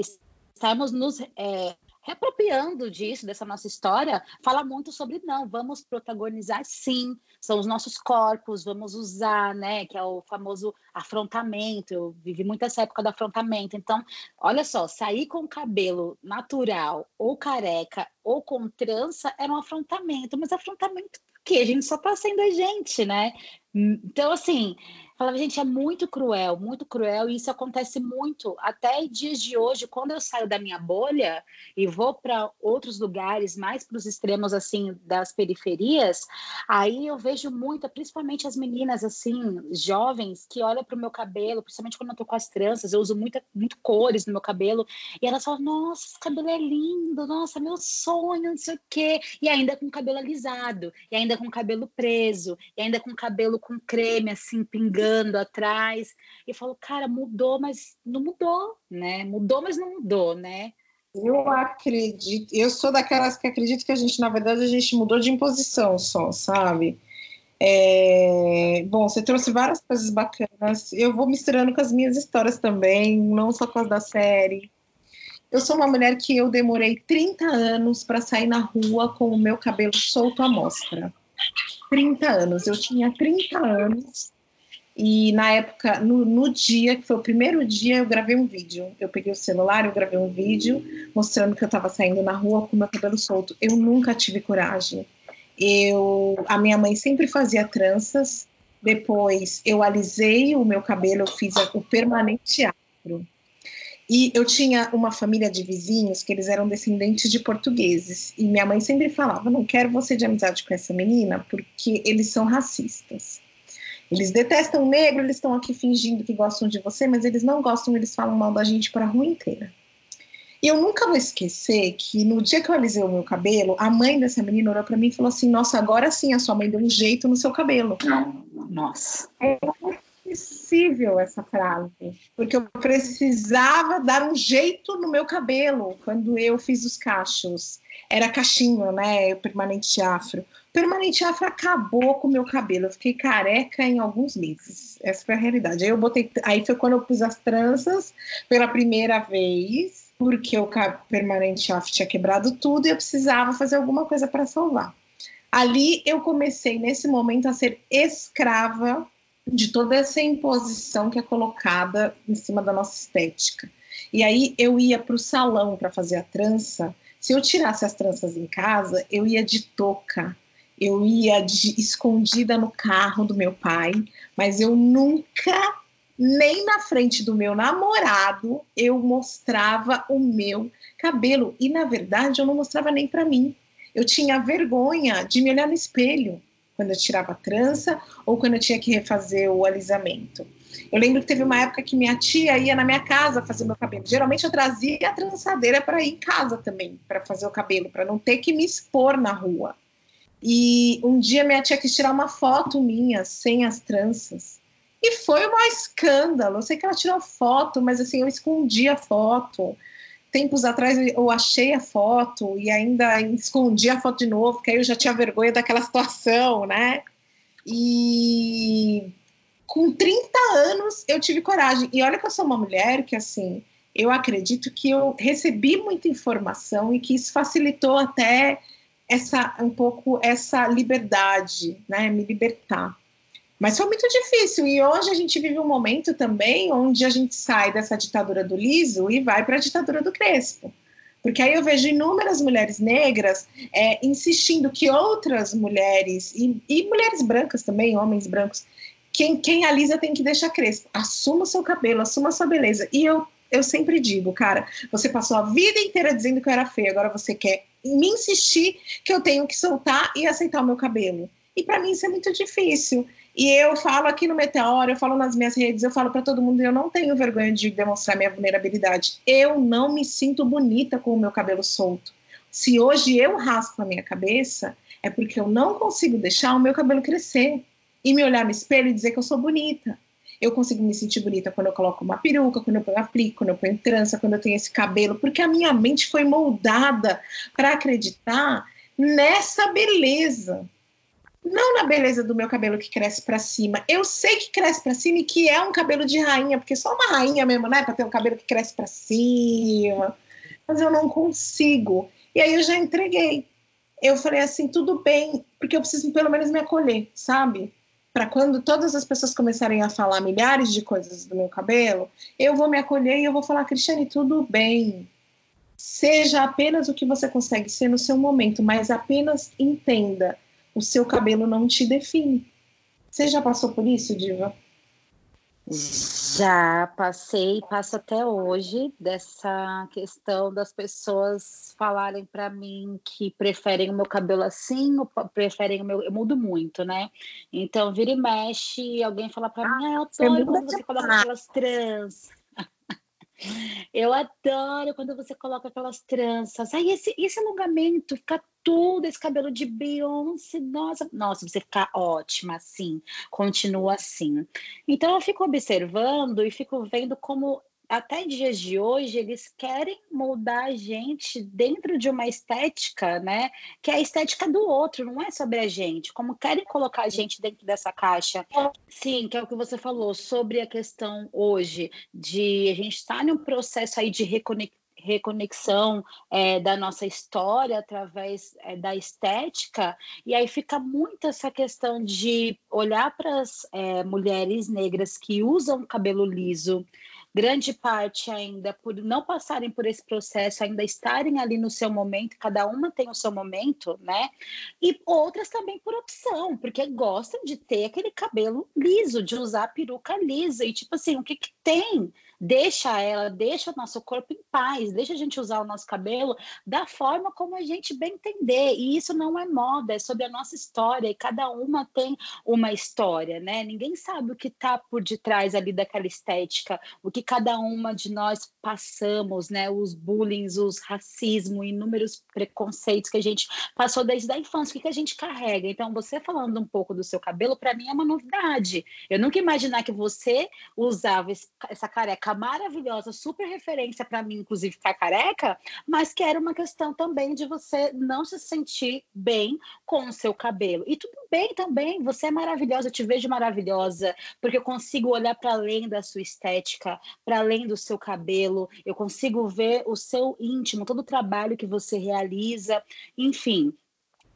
estarmos nos é, reapropriando disso, dessa nossa história, fala muito sobre não, vamos protagonizar sim, são os nossos corpos, vamos usar, né, que é o famoso afrontamento. Eu vivi muito essa época do afrontamento. Então, olha só, sair com cabelo natural ou careca ou com trança era um afrontamento, mas afrontamento por quê? A gente só tá sendo a gente, né? Então, assim, Falava, gente, é muito cruel, muito cruel, e isso acontece muito. Até dias de hoje, quando eu saio da minha bolha e vou para outros lugares, mais para os extremos assim das periferias, aí eu vejo muito, principalmente as meninas assim, jovens, que olham para o meu cabelo, principalmente quando eu tô com as tranças, eu uso muita, muito cores no meu cabelo, e elas falam, nossa, esse cabelo é lindo, nossa, meu sonho, não sei o quê, e ainda com cabelo alisado, e ainda com cabelo preso, e ainda com cabelo com creme assim, pingando atrás. E falou, cara, mudou, mas não mudou, né? Mudou, mas não mudou, né? Eu acredito, eu sou daquelas que acredito que a gente, na verdade, a gente mudou de imposição só, sabe? É, bom, você trouxe várias coisas bacanas. Eu vou misturando com as minhas histórias também, não só com as da série. Eu sou uma mulher que eu demorei 30 anos para sair na rua com o meu cabelo solto à mostra. 30 anos. Eu tinha 30 anos e na época, no, no, dia, que foi o primeiro dia, eu gravei um vídeo. Eu peguei o celular, eu gravei um vídeo mostrando que eu estava saindo na rua com meu cabelo solto. Eu nunca tive coragem. Eu, a minha mãe sempre fazia tranças. Depois eu alisei o meu cabelo, eu fiz o permanente afro. E eu tinha uma família de vizinhos que eles eram descendentes de portugueses. E minha mãe sempre falava: não quero você de amizade com essa menina porque eles são racistas. Eles detestam negro, eles estão aqui fingindo que gostam de você, mas eles não gostam, eles falam mal da gente para a rua inteira. E eu nunca vou esquecer que no dia que eu alisei o meu cabelo, a mãe dessa menina olhou para mim e falou assim: Nossa, agora sim a sua mãe deu um jeito no seu cabelo. Nossa. É inesquecível essa frase, porque eu precisava dar um jeito no meu cabelo quando eu fiz os cachos. Era cachinho, né? O permanente afro permanente afro acabou com o meu cabelo. Eu fiquei careca em alguns meses. Essa foi a realidade. Aí eu botei. Aí foi quando eu pus as tranças pela primeira vez, porque o permanente afro tinha quebrado tudo e eu precisava fazer alguma coisa para salvar. Ali eu comecei, nesse momento, a ser escrava de toda essa imposição que é colocada em cima da nossa estética. E aí eu ia para o salão para fazer a trança. Se eu tirasse as tranças em casa, eu ia de touca eu ia de, escondida no carro do meu pai, mas eu nunca, nem na frente do meu namorado, eu mostrava o meu cabelo. E na verdade, eu não mostrava nem para mim. Eu tinha vergonha de me olhar no espelho quando eu tirava a trança ou quando eu tinha que refazer o alisamento. Eu lembro que teve uma época que minha tia ia na minha casa fazer meu cabelo. Geralmente eu trazia a trançadeira para ir em casa também, para fazer o cabelo, para não ter que me expor na rua. E um dia minha tia quis tirar uma foto minha sem as tranças. E foi um escândalo. Eu sei que ela tirou foto, mas assim, eu escondi a foto. Tempos atrás eu achei a foto e ainda escondi a foto de novo, porque aí eu já tinha vergonha daquela situação, né? E com 30 anos eu tive coragem. E olha que eu sou uma mulher que, assim, eu acredito que eu recebi muita informação e que isso facilitou até essa um pouco essa liberdade, né, me libertar. Mas foi muito difícil e hoje a gente vive um momento também onde a gente sai dessa ditadura do liso e vai para a ditadura do crespo. Porque aí eu vejo inúmeras mulheres negras é, insistindo que outras mulheres, e, e, mulheres brancas também, homens brancos, quem, quem alisa tem que deixar crespo. Assuma o seu cabelo, assuma a sua beleza. E eu, eu sempre digo, cara, você passou a vida inteira dizendo que eu era feia, agora você quer me insistir que eu tenho que soltar e aceitar o meu cabelo. E para mim isso é muito difícil. E eu falo aqui no Meteoro, eu falo nas minhas redes, eu falo para todo mundo, eu não tenho vergonha de demonstrar minha vulnerabilidade. Eu não me sinto bonita com o meu cabelo solto. Se hoje eu raspo a minha cabeça, é porque eu não consigo deixar o meu cabelo crescer e me olhar no espelho e dizer que eu sou bonita eu consigo me sentir bonita quando eu coloco uma peruca, quando eu aplico, quando eu ponho trança, quando eu tenho esse cabelo, porque a minha mente foi moldada para acreditar nessa beleza. Não na beleza do meu cabelo que cresce para cima. Eu sei que cresce para cima e que é um cabelo de rainha, porque só uma rainha mesmo, né, para ter um cabelo que cresce para cima. mas eu não consigo. E aí eu já entreguei. Eu falei assim, tudo bem, porque eu preciso pelo menos me acolher, sabe? Para quando todas as pessoas começarem a falar milhares de coisas do meu cabelo, eu vou me acolher e eu vou falar, Cristiane, tudo bem. Seja apenas o que você consegue ser no seu momento, mas apenas entenda, o seu cabelo não te define. Você já passou por isso, Diva? Já passei, passo até hoje dessa questão das pessoas falarem para mim que preferem o meu cabelo assim ou preferem o meu. Eu mudo muito, né? Então, vira e mexe, alguém fala para mim, ah, eu adoro quando você coloca aquelas trans. Eu adoro quando você coloca aquelas tranças. Aí esse, esse alongamento, fica tudo, esse cabelo de Beyoncé, nossa, nossa, você fica ótima assim, continua assim. Então eu fico observando e fico vendo como até dias de hoje, eles querem moldar a gente dentro de uma estética, né? Que é a estética do outro, não é sobre a gente. Como querem colocar a gente dentro dessa caixa. Sim, que é o que você falou sobre a questão hoje de a gente estar tá num processo aí de reconectar reconexão é, da nossa história através é, da estética, e aí fica muito essa questão de olhar para as é, mulheres negras que usam cabelo liso, grande parte ainda por não passarem por esse processo, ainda estarem ali no seu momento, cada uma tem o seu momento, né? E outras também por opção, porque gostam de ter aquele cabelo liso, de usar peruca lisa. E tipo assim, o que, que tem? Deixa ela, deixa o nosso corpo em paz, deixa a gente usar o nosso cabelo da forma como a gente bem entender. E isso não é moda, é sobre a nossa história, e cada uma tem uma história, né? Ninguém sabe o que está por detrás ali daquela estética, o que cada uma de nós passamos, né? Os bullying, os racismo, inúmeros preconceitos que a gente passou desde a infância, o que, que a gente carrega. Então, você falando um pouco do seu cabelo, para mim é uma novidade. Eu nunca imaginar que você usava essa careca careca maravilhosa, super referência para mim, inclusive, ficar careca, mas que era uma questão também de você não se sentir bem com o seu cabelo. E tudo bem também, você é maravilhosa, eu te vejo maravilhosa, porque eu consigo olhar para além da sua estética, para além do seu cabelo, eu consigo ver o seu íntimo, todo o trabalho que você realiza, enfim.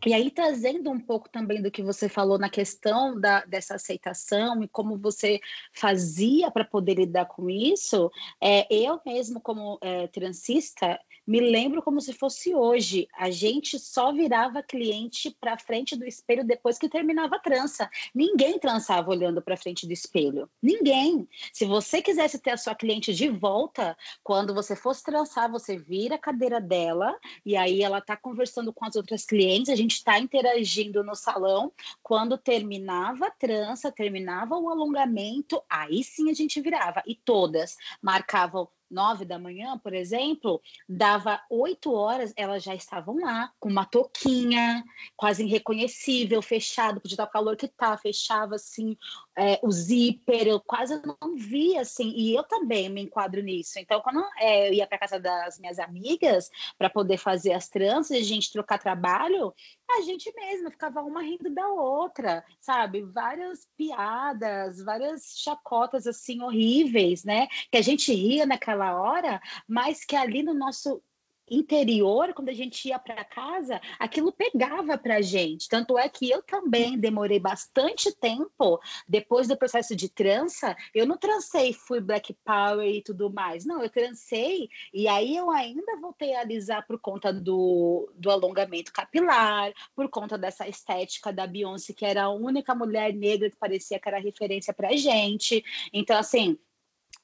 E aí, trazendo um pouco também do que você falou na questão da, dessa aceitação e como você fazia para poder lidar com isso, é, eu mesmo, como é, transista, me lembro como se fosse hoje. A gente só virava cliente para frente do espelho depois que terminava a trança. Ninguém trançava olhando para frente do espelho. Ninguém. Se você quisesse ter a sua cliente de volta, quando você fosse trançar, você vira a cadeira dela e aí ela está conversando com as outras clientes, a gente está interagindo no salão. Quando terminava a trança, terminava o alongamento, aí sim a gente virava. E todas marcavam nove da manhã, por exemplo, dava oito horas, elas já estavam lá, com uma touquinha, quase irreconhecível, fechado, podia estar o calor que tá, fechava assim é, o zíper, eu quase não via assim, e eu também me enquadro nisso. Então, quando é, eu ia para casa das minhas amigas para poder fazer as tranças, a gente trocar trabalho, a gente mesma ficava uma rindo da outra, sabe? Várias piadas, várias chacotas assim horríveis, né? Que a gente ria naquela hora, mas que ali no nosso interior, quando a gente ia para casa, aquilo pegava para a gente. Tanto é que eu também demorei bastante tempo, depois do processo de trança, eu não trancei, fui Black Power e tudo mais. Não, eu trancei e aí eu ainda voltei a alisar por conta do, do alongamento capilar, por conta dessa estética da Beyoncé, que era a única mulher negra que parecia que era referência para gente. Então, assim,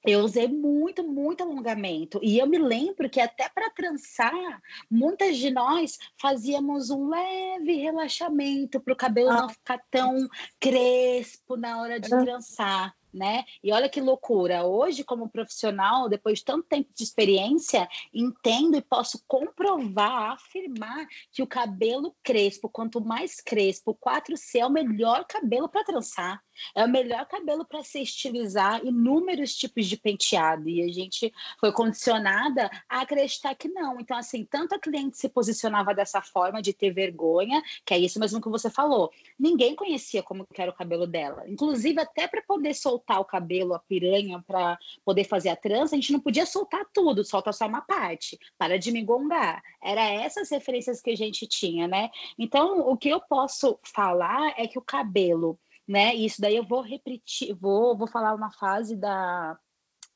eu usei muito, muito alongamento. E eu me lembro que até para trançar, muitas de nós fazíamos um leve relaxamento para o cabelo ah. não ficar tão crespo na hora de trançar. Né? E olha que loucura. Hoje, como profissional, depois de tanto tempo de experiência, entendo e posso comprovar, afirmar que o cabelo crespo, quanto mais crespo, o 4C é o melhor cabelo para trançar É o melhor cabelo para se estilizar inúmeros tipos de penteado. E a gente foi condicionada a acreditar que não. Então, assim, tanto a cliente se posicionava dessa forma de ter vergonha, que é isso mesmo que você falou. Ninguém conhecia como era o cabelo dela. Inclusive, até para poder soltar o cabelo, a piranha, para poder fazer a trança, a gente não podia soltar tudo, solta só uma parte. Para de me gongar. Era essas referências que a gente tinha, né? Então, o que eu posso falar é que o cabelo né? Isso daí eu vou repetir, vou, vou falar uma fase da,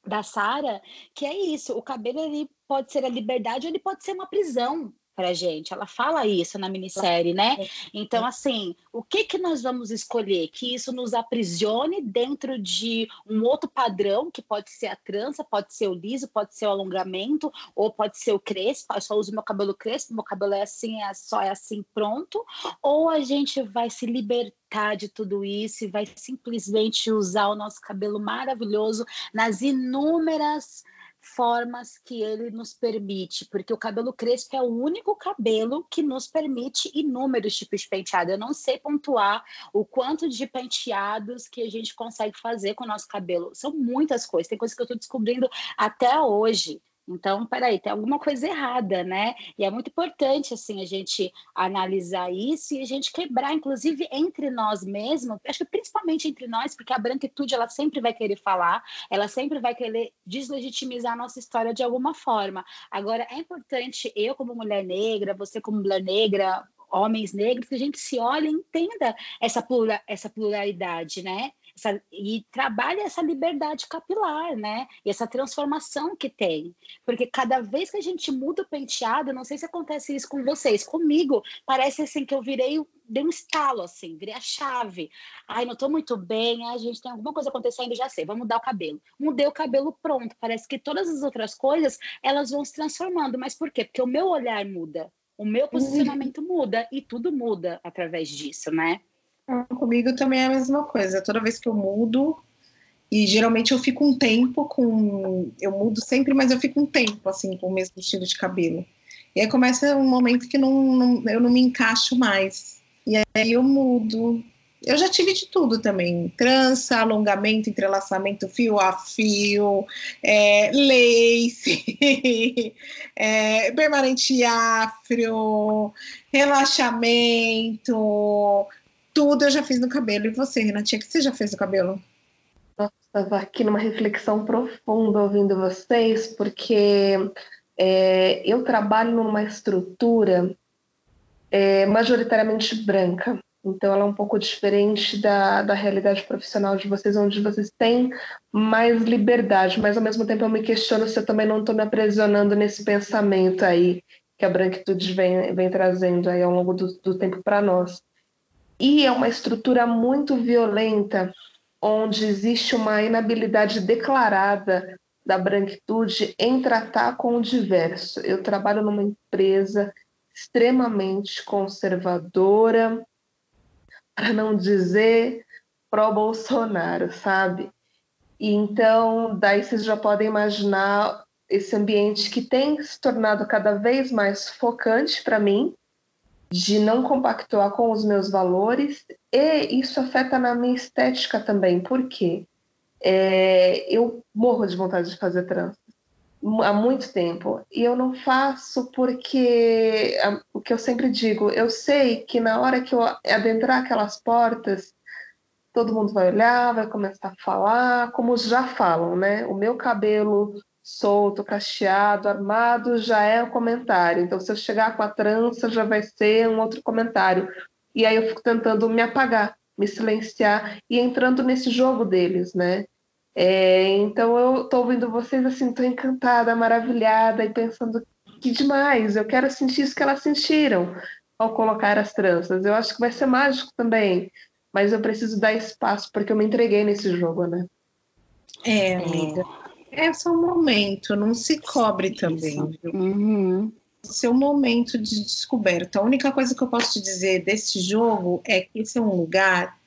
da Sara, que é isso, o cabelo ele pode ser a liberdade ou ele pode ser uma prisão para gente. Ela fala isso na minissérie, né? Então, assim, o que que nós vamos escolher? Que isso nos aprisione dentro de um outro padrão, que pode ser a trança, pode ser o liso, pode ser o alongamento, ou pode ser o crespo. Eu só uso meu cabelo crespo, meu cabelo é assim, é só é assim, pronto. Ou a gente vai se libertar de tudo isso e vai simplesmente usar o nosso cabelo maravilhoso nas inúmeras formas que ele nos permite, porque o cabelo crespo é o único cabelo que nos permite inúmeros tipos de penteado. Eu não sei pontuar o quanto de penteados que a gente consegue fazer com o nosso cabelo. São muitas coisas, tem coisas que eu estou descobrindo até hoje. Então, peraí, tem alguma coisa errada, né? E é muito importante, assim, a gente analisar isso e a gente quebrar, inclusive, entre nós mesmos, acho que principalmente entre nós, porque a branquitude, ela sempre vai querer falar, ela sempre vai querer deslegitimizar a nossa história de alguma forma. Agora, é importante, eu como mulher negra, você como mulher negra, homens negros, que a gente se olhe e entenda essa, plura, essa pluralidade, né? Essa, e trabalha essa liberdade capilar, né? E essa transformação que tem. Porque cada vez que a gente muda o penteado, não sei se acontece isso com vocês, comigo, parece assim que eu virei, dei um estalo, assim, virei a chave. Ai, não tô muito bem, a gente tem alguma coisa acontecendo, já sei, vamos mudar o cabelo. Mudei o cabelo, pronto. Parece que todas as outras coisas, elas vão se transformando. Mas por quê? Porque o meu olhar muda. O meu uhum. posicionamento muda e tudo muda através disso, né? Comigo também é a mesma coisa. Toda vez que eu mudo, e geralmente eu fico um tempo com. Eu mudo sempre, mas eu fico um tempo assim com o mesmo estilo de cabelo. E aí começa um momento que não, não, eu não me encaixo mais. E aí eu mudo. Eu já tive de tudo também: trança, alongamento, entrelaçamento, fio a fio, é, lace, é, permanente afro, relaxamento, tudo eu já fiz no cabelo. E você, Renatinha, o que você já fez no cabelo? Nossa, estava aqui numa reflexão profunda ouvindo vocês, porque é, eu trabalho numa estrutura é, majoritariamente branca. Então, ela é um pouco diferente da, da realidade profissional de vocês, onde vocês têm mais liberdade, mas ao mesmo tempo eu me questiono se eu também não estou me aprisionando nesse pensamento aí que a branquitude vem, vem trazendo aí ao longo do, do tempo para nós. E é uma estrutura muito violenta, onde existe uma inabilidade declarada da branquitude em tratar com o diverso. Eu trabalho numa empresa extremamente conservadora, para não dizer pró-Bolsonaro, sabe? E então, daí vocês já podem imaginar esse ambiente que tem se tornado cada vez mais focante para mim, de não compactuar com os meus valores e isso afeta na minha estética também. Por quê? É, eu morro de vontade de fazer trança há muito tempo e eu não faço porque o que eu sempre digo, eu sei que na hora que eu adentrar aquelas portas todo mundo vai olhar, vai começar a falar, como já falam, né? O meu cabelo solto, cacheado, armado, já é um comentário. Então, se eu chegar com a trança, já vai ser um outro comentário. E aí eu fico tentando me apagar, me silenciar e entrando nesse jogo deles, né? É, então eu tô ouvindo vocês assim, tô encantada, maravilhada e pensando que demais, eu quero sentir isso que elas sentiram ao colocar as tranças. Eu acho que vai ser mágico também, mas eu preciso dar espaço porque eu me entreguei nesse jogo, né? É, amiga. É só um momento, não se cobre também. Viu? Uhum. Seu momento de descoberta. A única coisa que eu posso te dizer desse jogo é que esse é um lugar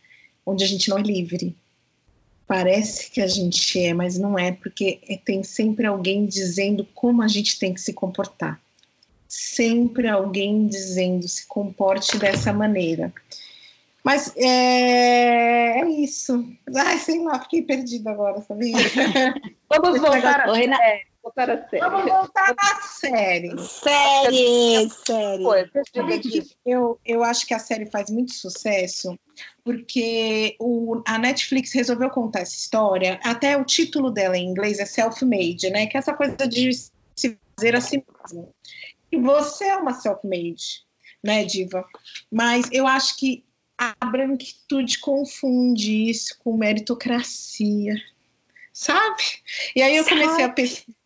onde a gente não é livre. Parece que a gente é, mas não é, porque é, tem sempre alguém dizendo como a gente tem que se comportar. Sempre alguém dizendo se comporte dessa maneira. Mas é, é isso. Ai, sei lá, fiquei perdida agora, sabia? Vamos voltar Ô, Renata, voltar à série. Vamos voltar à série. série, série. Foi, Sabe que Eu, eu acho que a série faz muito sucesso porque o, a Netflix resolveu contar essa história. Até o título dela em inglês é self-made, né? Que é essa coisa de se fazer a si mesmo. E você é uma self-made, né, Diva? Mas eu acho que a branquitude confunde isso com meritocracia, sabe? E aí eu comecei a pesquisar.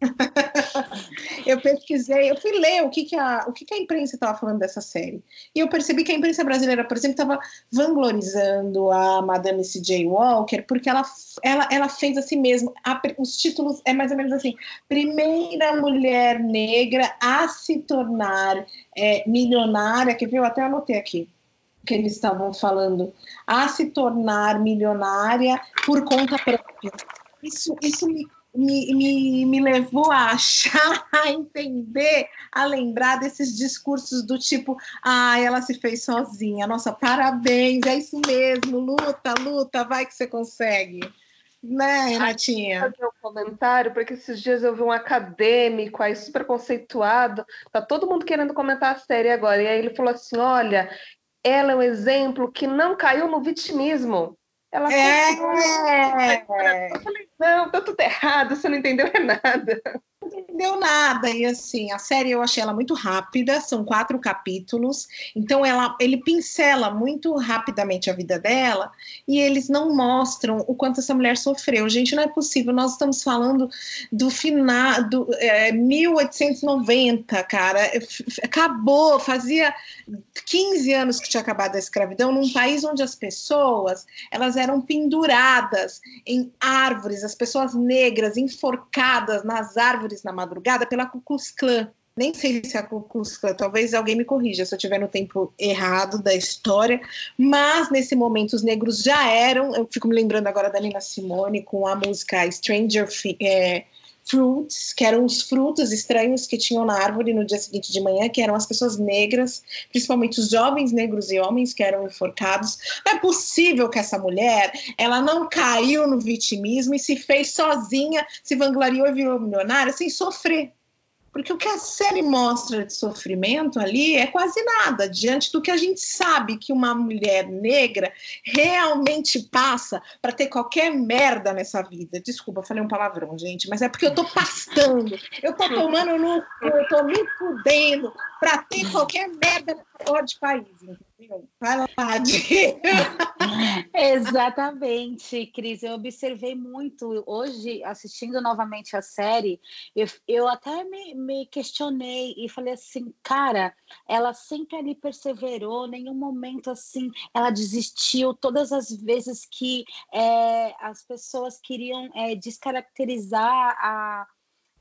eu pesquisei, eu fui ler o que, que, a, o que, que a imprensa estava falando dessa série. E eu percebi que a imprensa brasileira, por exemplo, estava vanglorizando a Madame C.J. Walker, porque ela, ela, ela fez assim mesmo. A, os títulos é mais ou menos assim: primeira mulher negra a se tornar é, milionária, que viu? Até anotei aqui que eles estavam falando, a se tornar milionária por conta própria. Isso, isso me, me, me, me levou a achar, a entender, a lembrar desses discursos do tipo, ah, ela se fez sozinha, nossa, parabéns, é isso mesmo, luta, luta, vai que você consegue. Né, Renatinha? fazer um comentário, porque esses dias eu vi um acadêmico aí super conceituado, tá todo mundo querendo comentar a série agora, e aí ele falou assim: olha, ela é um exemplo que não caiu no vitimismo. Ela É. Eu falei, não, tá tudo errado, você não entendeu é nada. Não entendeu nada. E assim, a série eu achei ela muito rápida, são quatro capítulos, então ela, ele pincela muito rapidamente a vida dela e eles não mostram o quanto essa mulher sofreu. Gente, não é possível. Nós estamos falando do final do é, 1890, cara. Acabou, fazia 15 anos que tinha acabado a escravidão num país onde as pessoas elas eram penduradas em árvores, as pessoas negras enforcadas nas árvores na madrugada pela Ku Klux Klan. Nem sei se é a Ku Klux Klan, talvez alguém me corrija se eu estiver no tempo errado da história, mas nesse momento os negros já eram, eu fico me lembrando agora da Nina Simone com a música Stranger é, Fruits, que eram os frutos estranhos que tinham na árvore no dia seguinte de manhã, que eram as pessoas negras, principalmente os jovens negros e homens que eram enforcados. Não é possível que essa mulher, ela não caiu no vitimismo e se fez sozinha, se vangloriou e virou milionária sem sofrer. Porque o que a série mostra de sofrimento ali é quase nada, diante do que a gente sabe que uma mulher negra realmente passa para ter qualquer merda nessa vida. Desculpa, falei um palavrão, gente, mas é porque eu tô pastando, eu tô tomando no eu tô me fudendo para ter qualquer merda porra de país, entendeu? Vai lá, Di. Exatamente, Cris. Eu observei muito hoje, assistindo novamente a série, eu, eu até me, me questionei e falei assim, cara, ela sempre ali perseverou, nenhum momento assim, ela desistiu. Todas as vezes que é, as pessoas queriam é, descaracterizar a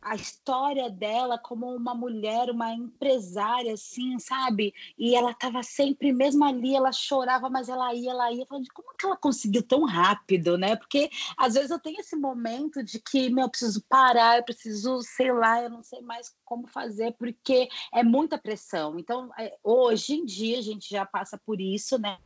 a história dela como uma mulher, uma empresária, assim, sabe? E ela estava sempre, mesmo ali, ela chorava, mas ela ia, ela ia, falando, como que ela conseguiu tão rápido, né? Porque às vezes eu tenho esse momento de que, meu, eu preciso parar, eu preciso, sei lá, eu não sei mais como fazer, porque é muita pressão. Então, é, hoje em dia, a gente já passa por isso, né?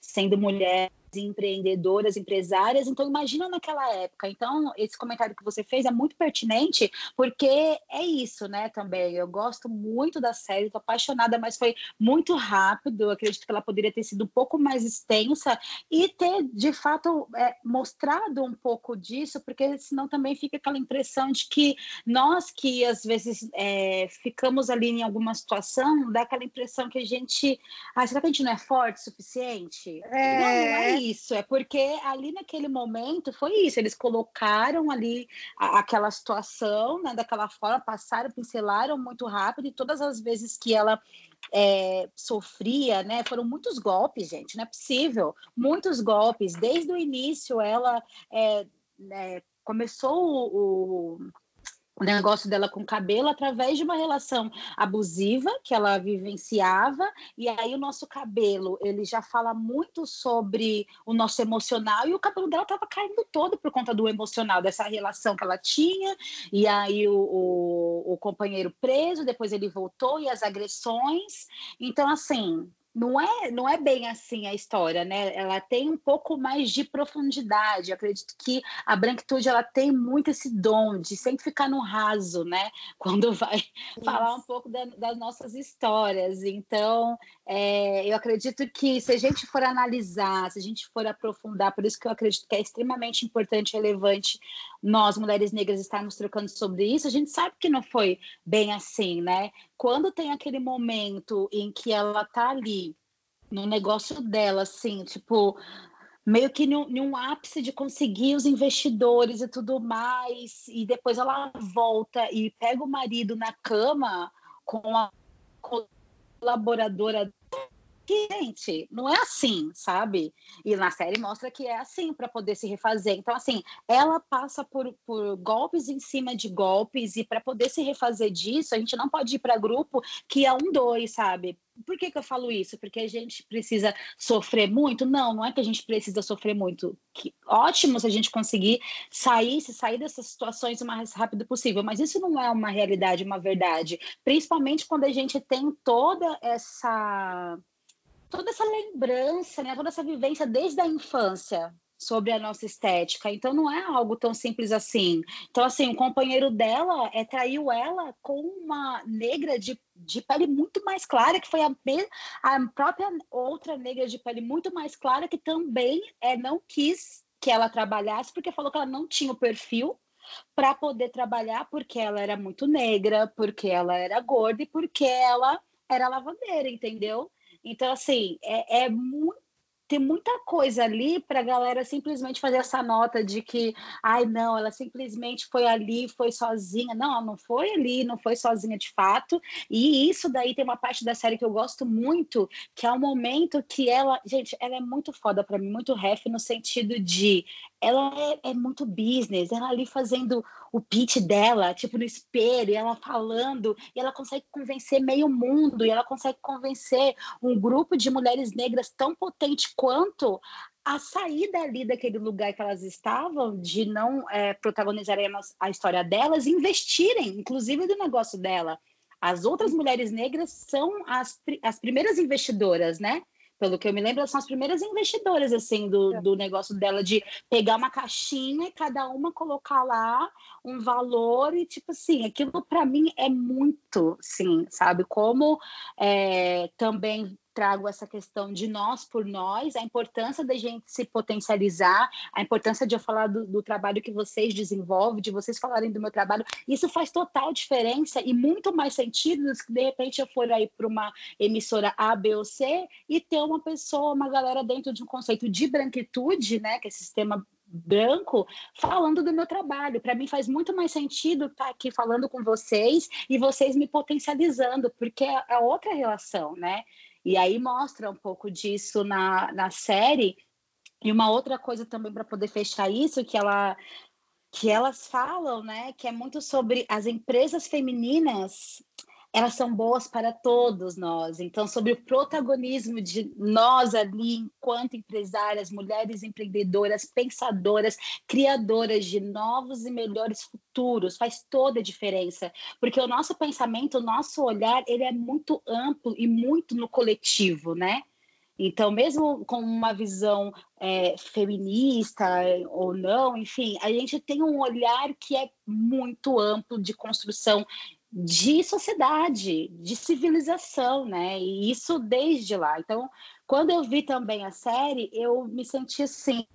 Sendo mulher empreendedoras, empresárias. Então, imagina naquela época. Então, esse comentário que você fez é muito pertinente, porque é isso, né? Também. Eu gosto muito da série, estou apaixonada, mas foi muito rápido. Eu acredito que ela poderia ter sido um pouco mais extensa e ter, de fato, é, mostrado um pouco disso, porque senão também fica aquela impressão de que nós que às vezes é, ficamos ali em alguma situação, dá aquela impressão que a gente. Ah, será que a gente não é forte o suficiente? É. Não, não é isso, é porque ali naquele momento foi isso, eles colocaram ali a, aquela situação, né, daquela forma, passaram, pincelaram muito rápido, e todas as vezes que ela é, sofria, né, foram muitos golpes, gente, não é possível, muitos golpes, desde o início ela é, é, começou o, o o negócio dela com o cabelo através de uma relação abusiva que ela vivenciava. E aí o nosso cabelo ele já fala muito sobre o nosso emocional e o cabelo dela estava caindo todo por conta do emocional dessa relação que ela tinha. E aí o, o, o companheiro preso depois ele voltou e as agressões. Então assim não é, não é bem assim a história, né? Ela tem um pouco mais de profundidade. Eu acredito que a branquitude ela tem muito esse dom de sempre ficar no raso, né? Quando vai Isso. falar um pouco da, das nossas histórias. Então, é, eu acredito que se a gente for analisar, se a gente for aprofundar, por isso que eu acredito que é extremamente importante e relevante nós, mulheres negras, estarmos trocando sobre isso, a gente sabe que não foi bem assim, né? Quando tem aquele momento em que ela tá ali no negócio dela, assim, tipo, meio que num, num ápice de conseguir os investidores e tudo mais, e depois ela volta e pega o marido na cama com a colaboradora que, gente, não é assim, sabe? E na série mostra que é assim para poder se refazer. Então, assim, ela passa por, por golpes em cima de golpes, e para poder se refazer disso, a gente não pode ir para grupo que é um dois, sabe? Por que, que eu falo isso? Porque a gente precisa sofrer muito? Não, não é que a gente precisa sofrer muito. Que, ótimo se a gente conseguir sair, se sair dessas situações o mais rápido possível, mas isso não é uma realidade, uma verdade. Principalmente quando a gente tem toda essa toda essa lembrança, né, toda essa vivência desde a infância sobre a nossa estética. Então não é algo tão simples assim. Então assim, o companheiro dela é traiu ela com uma negra de, de pele muito mais clara, que foi a, a própria outra negra de pele muito mais clara que também é não quis que ela trabalhasse porque falou que ela não tinha o perfil para poder trabalhar porque ela era muito negra, porque ela era gorda e porque ela era lavadeira, entendeu? Então, assim, é, é muito tem muita coisa ali para a galera simplesmente fazer essa nota de que, ai, não, ela simplesmente foi ali, foi sozinha. Não, ela não foi ali, não foi sozinha de fato. E isso daí tem uma parte da série que eu gosto muito, que é o um momento que ela, gente, ela é muito foda para mim, muito ref no sentido de ela é, é, muito business, ela ali fazendo o pitch dela, tipo no espelho, e ela falando, e ela consegue convencer meio mundo, e ela consegue convencer um grupo de mulheres negras tão potente quanto a sair dali daquele lugar que elas estavam, de não é, protagonizarem a história delas, investirem, inclusive do negócio dela. As outras mulheres negras são as, as primeiras investidoras, né? Pelo que eu me lembro, elas são as primeiras investidoras, assim, do, é. do negócio dela, de pegar uma caixinha e cada uma colocar lá um valor e, tipo assim, aquilo para mim é muito, sim, sabe? Como é, também trago essa questão de nós por nós, a importância da gente se potencializar, a importância de eu falar do, do, trabalho que vocês desenvolvem, de vocês falarem do meu trabalho. Isso faz total diferença e muito mais sentido do que de repente eu for aí para uma emissora A, B ou C e ter uma pessoa, uma galera dentro de um conceito de branquitude, né, que é sistema branco falando do meu trabalho. Para mim faz muito mais sentido estar tá aqui falando com vocês e vocês me potencializando, porque é, é outra relação, né? E aí mostra um pouco disso na, na série. E uma outra coisa também para poder fechar isso, que ela que elas falam, né, que é muito sobre as empresas femininas elas são boas para todos nós. Então, sobre o protagonismo de nós ali, enquanto empresárias, mulheres empreendedoras, pensadoras, criadoras de novos e melhores futuros, faz toda a diferença, porque o nosso pensamento, o nosso olhar, ele é muito amplo e muito no coletivo, né? Então, mesmo com uma visão é, feminista ou não, enfim, a gente tem um olhar que é muito amplo de construção de sociedade, de civilização, né? E isso desde lá. Então, quando eu vi também a série, eu me senti assim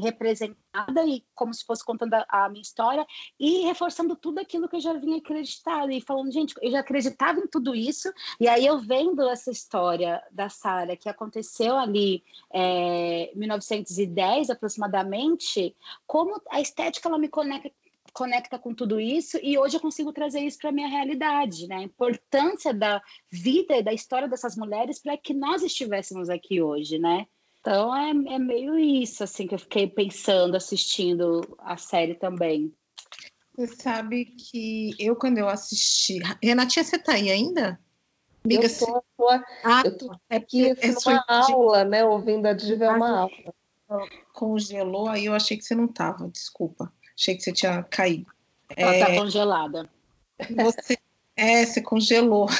representada e como se fosse contando a, minha história e reforçando tudo aquilo que eu já vinha acreditado e falando, gente, eu já acreditava em tudo isso e aí eu vendo essa história da Sara que aconteceu ali é, 1910 aproximadamente, como a estética ela me conecta conecta com tudo isso e hoje eu consigo trazer isso para a minha realidade, né? A importância da vida e da história dessas mulheres para que nós estivéssemos aqui hoje, né? Então é, é meio isso assim que eu fiquei pensando assistindo a série também. Você sabe que eu quando eu assisti, Renatinha, você tá aí ainda? Amiga, eu tô, tô, ah, eu tô aqui é, é uma aula, né? Ouvindo a Diva é uma aula. Congelou, aí eu achei que você não tava, desculpa. Achei que você tinha caído. Ela está é, congelada. Você, é, você congelou.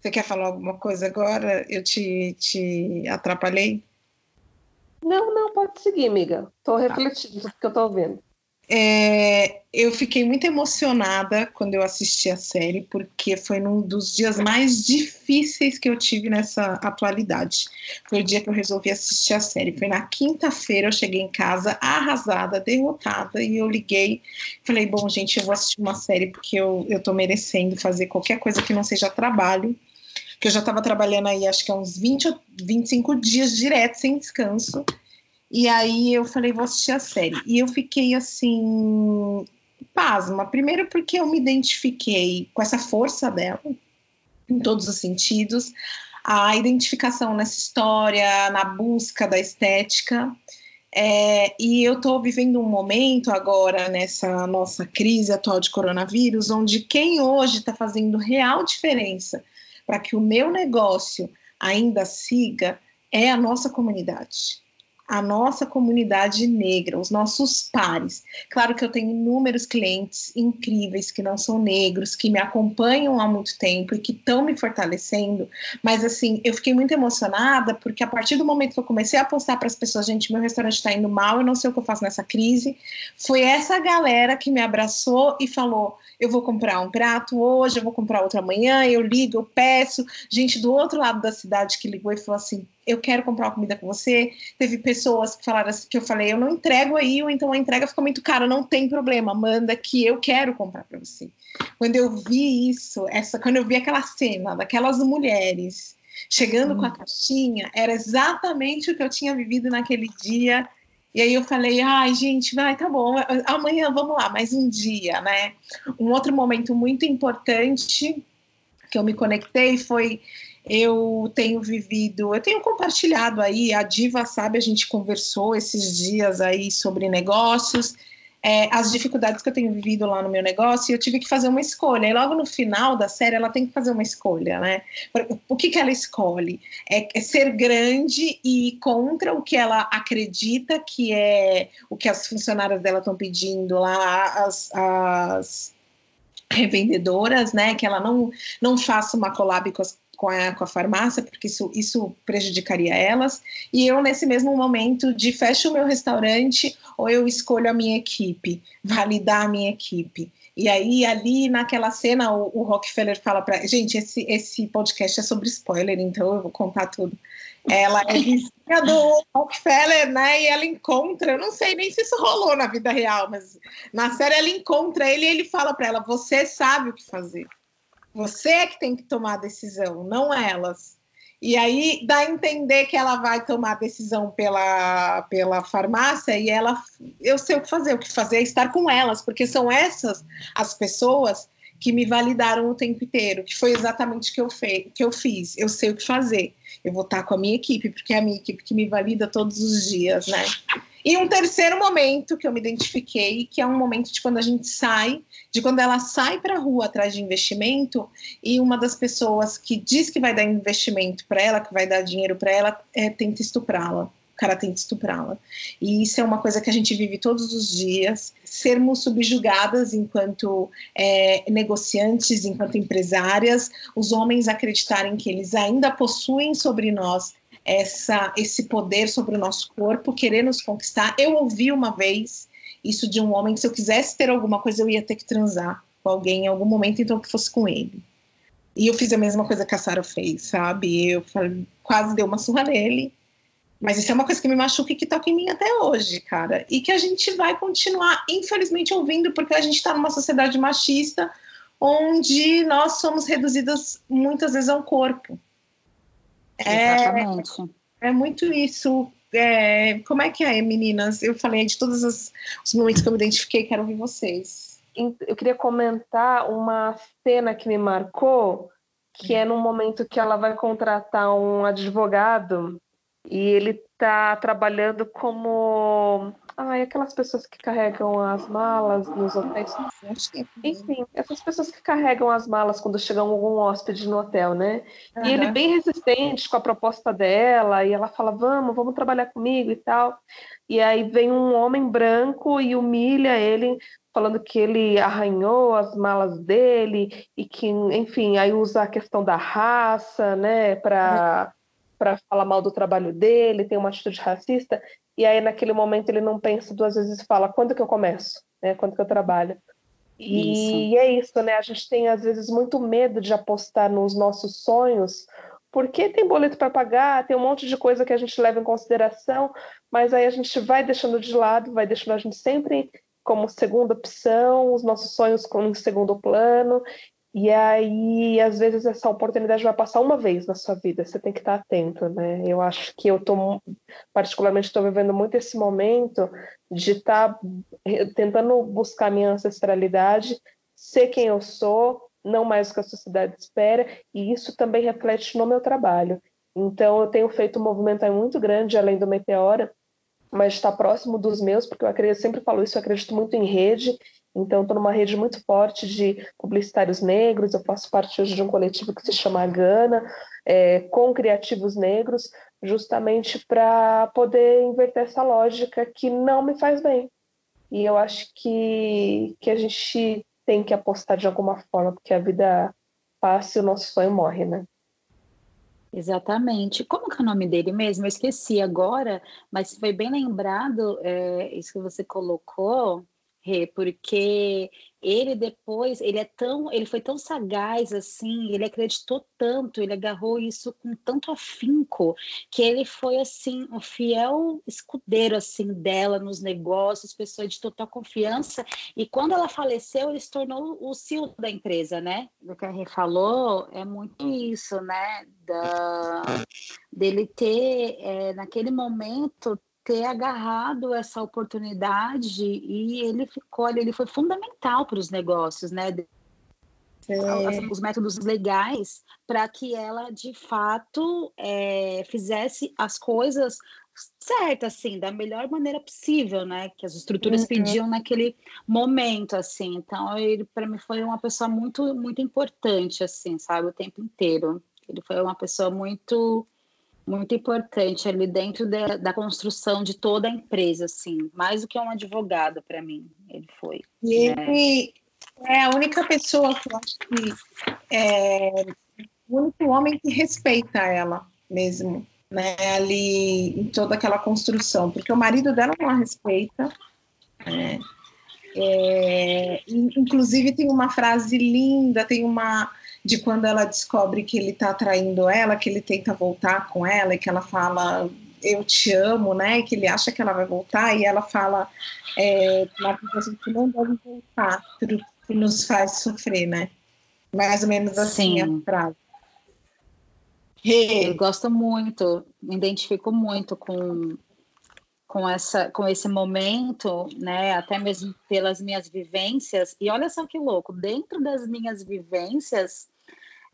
Você quer falar alguma coisa agora? Eu te, te atrapalhei? Não, não, pode seguir, amiga. Estou refletindo sobre o que eu estou ouvindo. É, eu fiquei muito emocionada quando eu assisti a série, porque foi um dos dias mais difíceis que eu tive nessa atualidade. Foi o dia que eu resolvi assistir a série. Foi na quinta-feira, eu cheguei em casa arrasada, derrotada, e eu liguei. Falei: Bom, gente, eu vou assistir uma série porque eu, eu tô merecendo fazer qualquer coisa que não seja trabalho. Que eu já estava trabalhando aí, acho que há uns 20 25 dias direto, sem descanso. E aí eu falei, vou assistir a série. E eu fiquei assim, pasma. Primeiro porque eu me identifiquei com essa força dela, em todos os sentidos. A identificação nessa história, na busca da estética. É, e eu estou vivendo um momento agora, nessa nossa crise atual de coronavírus, onde quem hoje está fazendo real diferença para que o meu negócio ainda siga é a nossa comunidade a nossa comunidade negra, os nossos pares. Claro que eu tenho inúmeros clientes incríveis que não são negros, que me acompanham há muito tempo e que estão me fortalecendo, mas assim, eu fiquei muito emocionada porque a partir do momento que eu comecei a postar para as pessoas, gente, meu restaurante está indo mal, eu não sei o que eu faço nessa crise, foi essa galera que me abraçou e falou: eu vou comprar um prato hoje, eu vou comprar outro amanhã, eu ligo, eu peço. Gente do outro lado da cidade que ligou e falou assim: eu quero comprar uma comida com você. Teve pessoas que falaram assim, que eu falei, eu não entrego aí, ou então a entrega fica muito cara, não tem problema, manda que eu quero comprar para você. Quando eu vi isso, essa, quando eu vi aquela cena daquelas mulheres chegando hum. com a hum. caixinha, era exatamente o que eu tinha vivido naquele dia. E aí eu falei, ai, gente, vai, tá bom, amanhã vamos lá, mais um dia, né? Um outro momento muito importante que eu me conectei foi eu tenho vivido, eu tenho compartilhado aí, a Diva sabe, a gente conversou esses dias aí sobre negócios, é, as dificuldades que eu tenho vivido lá no meu negócio, e eu tive que fazer uma escolha. E logo no final da série, ela tem que fazer uma escolha, né? O que, que ela escolhe? É, é ser grande e contra o que ela acredita que é o que as funcionárias dela estão pedindo lá, as, as revendedoras, né? Que ela não, não faça uma collab com as com a, com a farmácia, porque isso, isso prejudicaria elas. E eu, nesse mesmo momento, de fecho o meu restaurante ou eu escolho a minha equipe, validar a minha equipe. E aí, ali naquela cena, o, o Rockefeller fala para. Gente, esse, esse podcast é sobre spoiler, então eu vou contar tudo. Ela é vizinha do Rockefeller, né? E ela encontra, eu não sei nem se isso rolou na vida real, mas na série ela encontra ele e ele fala para ela: Você sabe o que fazer. Você é que tem que tomar a decisão, não elas. E aí dá a entender que ela vai tomar a decisão pela, pela farmácia e ela, eu sei o que fazer, o que fazer é estar com elas, porque são essas as pessoas que me validaram o tempo inteiro, que foi exatamente o que eu, fe que eu fiz. Eu sei o que fazer. Eu vou estar com a minha equipe, porque é a minha equipe que me valida todos os dias, né? E um terceiro momento que eu me identifiquei, que é um momento de quando a gente sai, de quando ela sai para a rua atrás de investimento e uma das pessoas que diz que vai dar investimento para ela, que vai dar dinheiro para ela, é, tenta estuprá-la. O cara tenta estuprá-la. E isso é uma coisa que a gente vive todos os dias. Sermos subjugadas enquanto é, negociantes, enquanto empresárias, os homens acreditarem que eles ainda possuem sobre nós essa, esse poder sobre o nosso corpo, querer nos conquistar. Eu ouvi uma vez isso de um homem que se eu quisesse ter alguma coisa eu ia ter que transar com alguém em algum momento, então que fosse com ele. E eu fiz a mesma coisa que a Sarah fez, sabe? Eu falei, quase dei uma surra nele. Mas isso é uma coisa que me machuca e que toca em mim até hoje, cara. E que a gente vai continuar, infelizmente, ouvindo, porque a gente está numa sociedade machista onde nós somos reduzidas muitas vezes ao corpo. Exatamente. É, é muito isso. É, como é que é, meninas? Eu falei de todos os, os momentos que eu me identifiquei, quero ouvir vocês. Eu queria comentar uma cena que me marcou, que é no momento que ela vai contratar um advogado e ele está trabalhando como Ai, aquelas pessoas que carregam as malas nos hotéis. Enfim, essas pessoas que carregam as malas quando chega algum hóspede no hotel, né? Uhum. E ele bem resistente com a proposta dela, e ela fala: vamos, vamos trabalhar comigo e tal. E aí vem um homem branco e humilha ele, falando que ele arranhou as malas dele e que, enfim, aí usa a questão da raça, né, para. Uhum para falar mal do trabalho dele, tem uma atitude racista, e aí naquele momento ele não pensa duas vezes e fala quando que eu começo, né? Quando que eu trabalho. E isso. é isso, né? A gente tem às vezes muito medo de apostar nos nossos sonhos, porque tem boleto para pagar, tem um monte de coisa que a gente leva em consideração, mas aí a gente vai deixando de lado, vai deixando a gente sempre como segunda opção, os nossos sonhos como segundo plano, e aí, às vezes, essa oportunidade vai passar uma vez na sua vida, você tem que estar atento, né? Eu acho que eu tô, particularmente, estou vivendo muito esse momento de estar tá tentando buscar minha ancestralidade, ser quem eu sou, não mais o que a sociedade espera, e isso também reflete no meu trabalho. Então, eu tenho feito um movimento muito grande, além do Meteora, mas está próximo dos meus, porque eu acredito, sempre falo isso, eu acredito muito em rede, então, estou numa rede muito forte de publicitários negros. Eu faço parte hoje de um coletivo que se chama Gana, é, com criativos negros, justamente para poder inverter essa lógica que não me faz bem. E eu acho que, que a gente tem que apostar de alguma forma, porque a vida passa e o nosso sonho morre, né? Exatamente. Como que é o nome dele mesmo? Eu esqueci agora, mas foi bem lembrado é, isso que você colocou. Rê, porque ele depois, ele é tão, ele foi tão sagaz assim, ele acreditou tanto, ele agarrou isso com tanto afinco, que ele foi assim, um fiel escudeiro assim dela nos negócios, pessoa de total confiança, e quando ela faleceu, ele se tornou o CEO da empresa, né? O que a Rê falou é muito isso, né? Da, dele ter, é, naquele momento, ter agarrado essa oportunidade e ele ficou ele foi fundamental para os negócios, né? É. Os métodos legais para que ela de fato é, fizesse as coisas certas, assim, da melhor maneira possível, né? Que as estruturas uhum. pediam naquele momento, assim. Então, ele para mim foi uma pessoa muito, muito importante, assim, sabe, o tempo inteiro. Ele foi uma pessoa muito muito importante ali dentro de, da construção de toda a empresa, assim, mais do que um advogado para mim, ele foi. E né? ele é a única pessoa que eu acho que é o único homem que respeita ela mesmo, né, ali em toda aquela construção, porque o marido dela não a respeita, né? É, inclusive tem uma frase linda, tem uma de quando ela descobre que ele está traindo ela, que ele tenta voltar com ela e que ela fala eu te amo, né? E que ele acha que ela vai voltar e ela fala é, na que não deve voltar, que nos faz sofrer, né? Mais ou menos assim Sim. a frase. Eu gosto muito, me identifico muito com com essa com esse momento, né, até mesmo pelas minhas vivências. E olha só que louco, dentro das minhas vivências,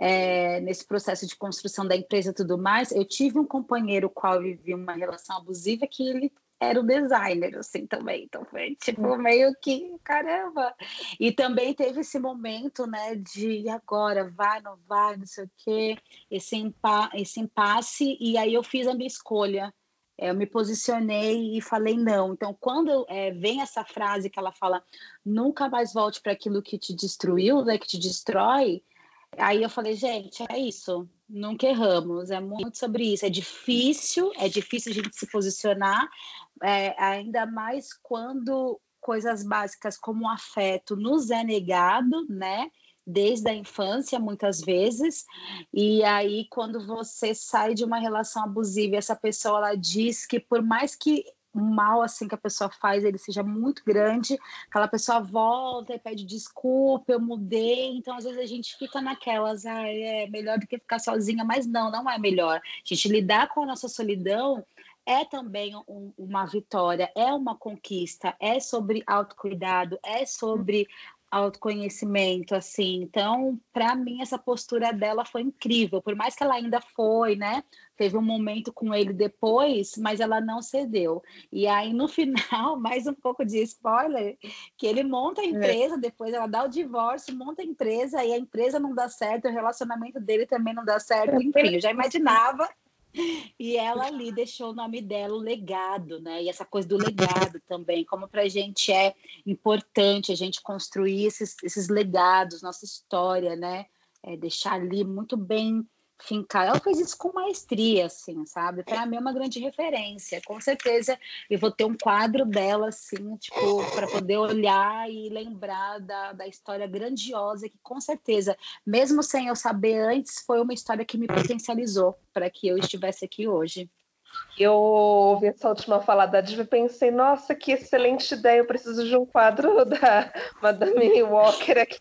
é, nesse processo de construção da empresa e tudo mais, eu tive um companheiro com qual eu vivi uma relação abusiva que ele era o designer, assim, também. Então foi tipo hum. meio que caramba. E também teve esse momento, né, de agora, vai, não vai, não sei o quê, esse, impa esse impasse, e aí eu fiz a minha escolha. Eu me posicionei e falei não. Então, quando é, vem essa frase que ela fala, nunca mais volte para aquilo que te destruiu, né, que te destrói, Aí eu falei, gente, é isso, nunca erramos, é muito sobre isso. É difícil, é difícil a gente se posicionar, é, ainda mais quando coisas básicas como o afeto nos é negado, né? Desde a infância, muitas vezes, e aí, quando você sai de uma relação abusiva, essa pessoa ela diz que, por mais que mal assim que a pessoa faz ele seja muito grande, aquela pessoa volta e pede desculpa, eu mudei, então às vezes a gente fica naquelas, ah, é melhor do que ficar sozinha, mas não, não é melhor. A gente lidar com a nossa solidão é também um, uma vitória, é uma conquista, é sobre autocuidado, é sobre autoconhecimento, assim. Então, para mim, essa postura dela foi incrível. Por mais que ela ainda foi, né? Teve um momento com ele depois, mas ela não cedeu. E aí, no final, mais um pouco de spoiler, que ele monta a é. empresa, é. depois ela dá o divórcio, monta a empresa, e a empresa não dá certo, o relacionamento dele também não dá certo. É. Enfim, eu já imaginava e ela ali deixou o nome dela, o legado, né? E essa coisa do legado também, como para a gente é importante a gente construir esses, esses legados, nossa história, né? É deixar ali muito bem fincar. Ela fez isso com maestria, assim, sabe? Para mim é uma grande referência. Com certeza eu vou ter um quadro dela, assim, tipo, para poder olhar e lembrar da, da história grandiosa que, com certeza, mesmo sem eu saber antes, foi uma história que me potencializou para que eu estivesse aqui hoje. Eu ouvi essa última fala da Diva e pensei, nossa, que excelente ideia, eu preciso de um quadro da Madame Walker aqui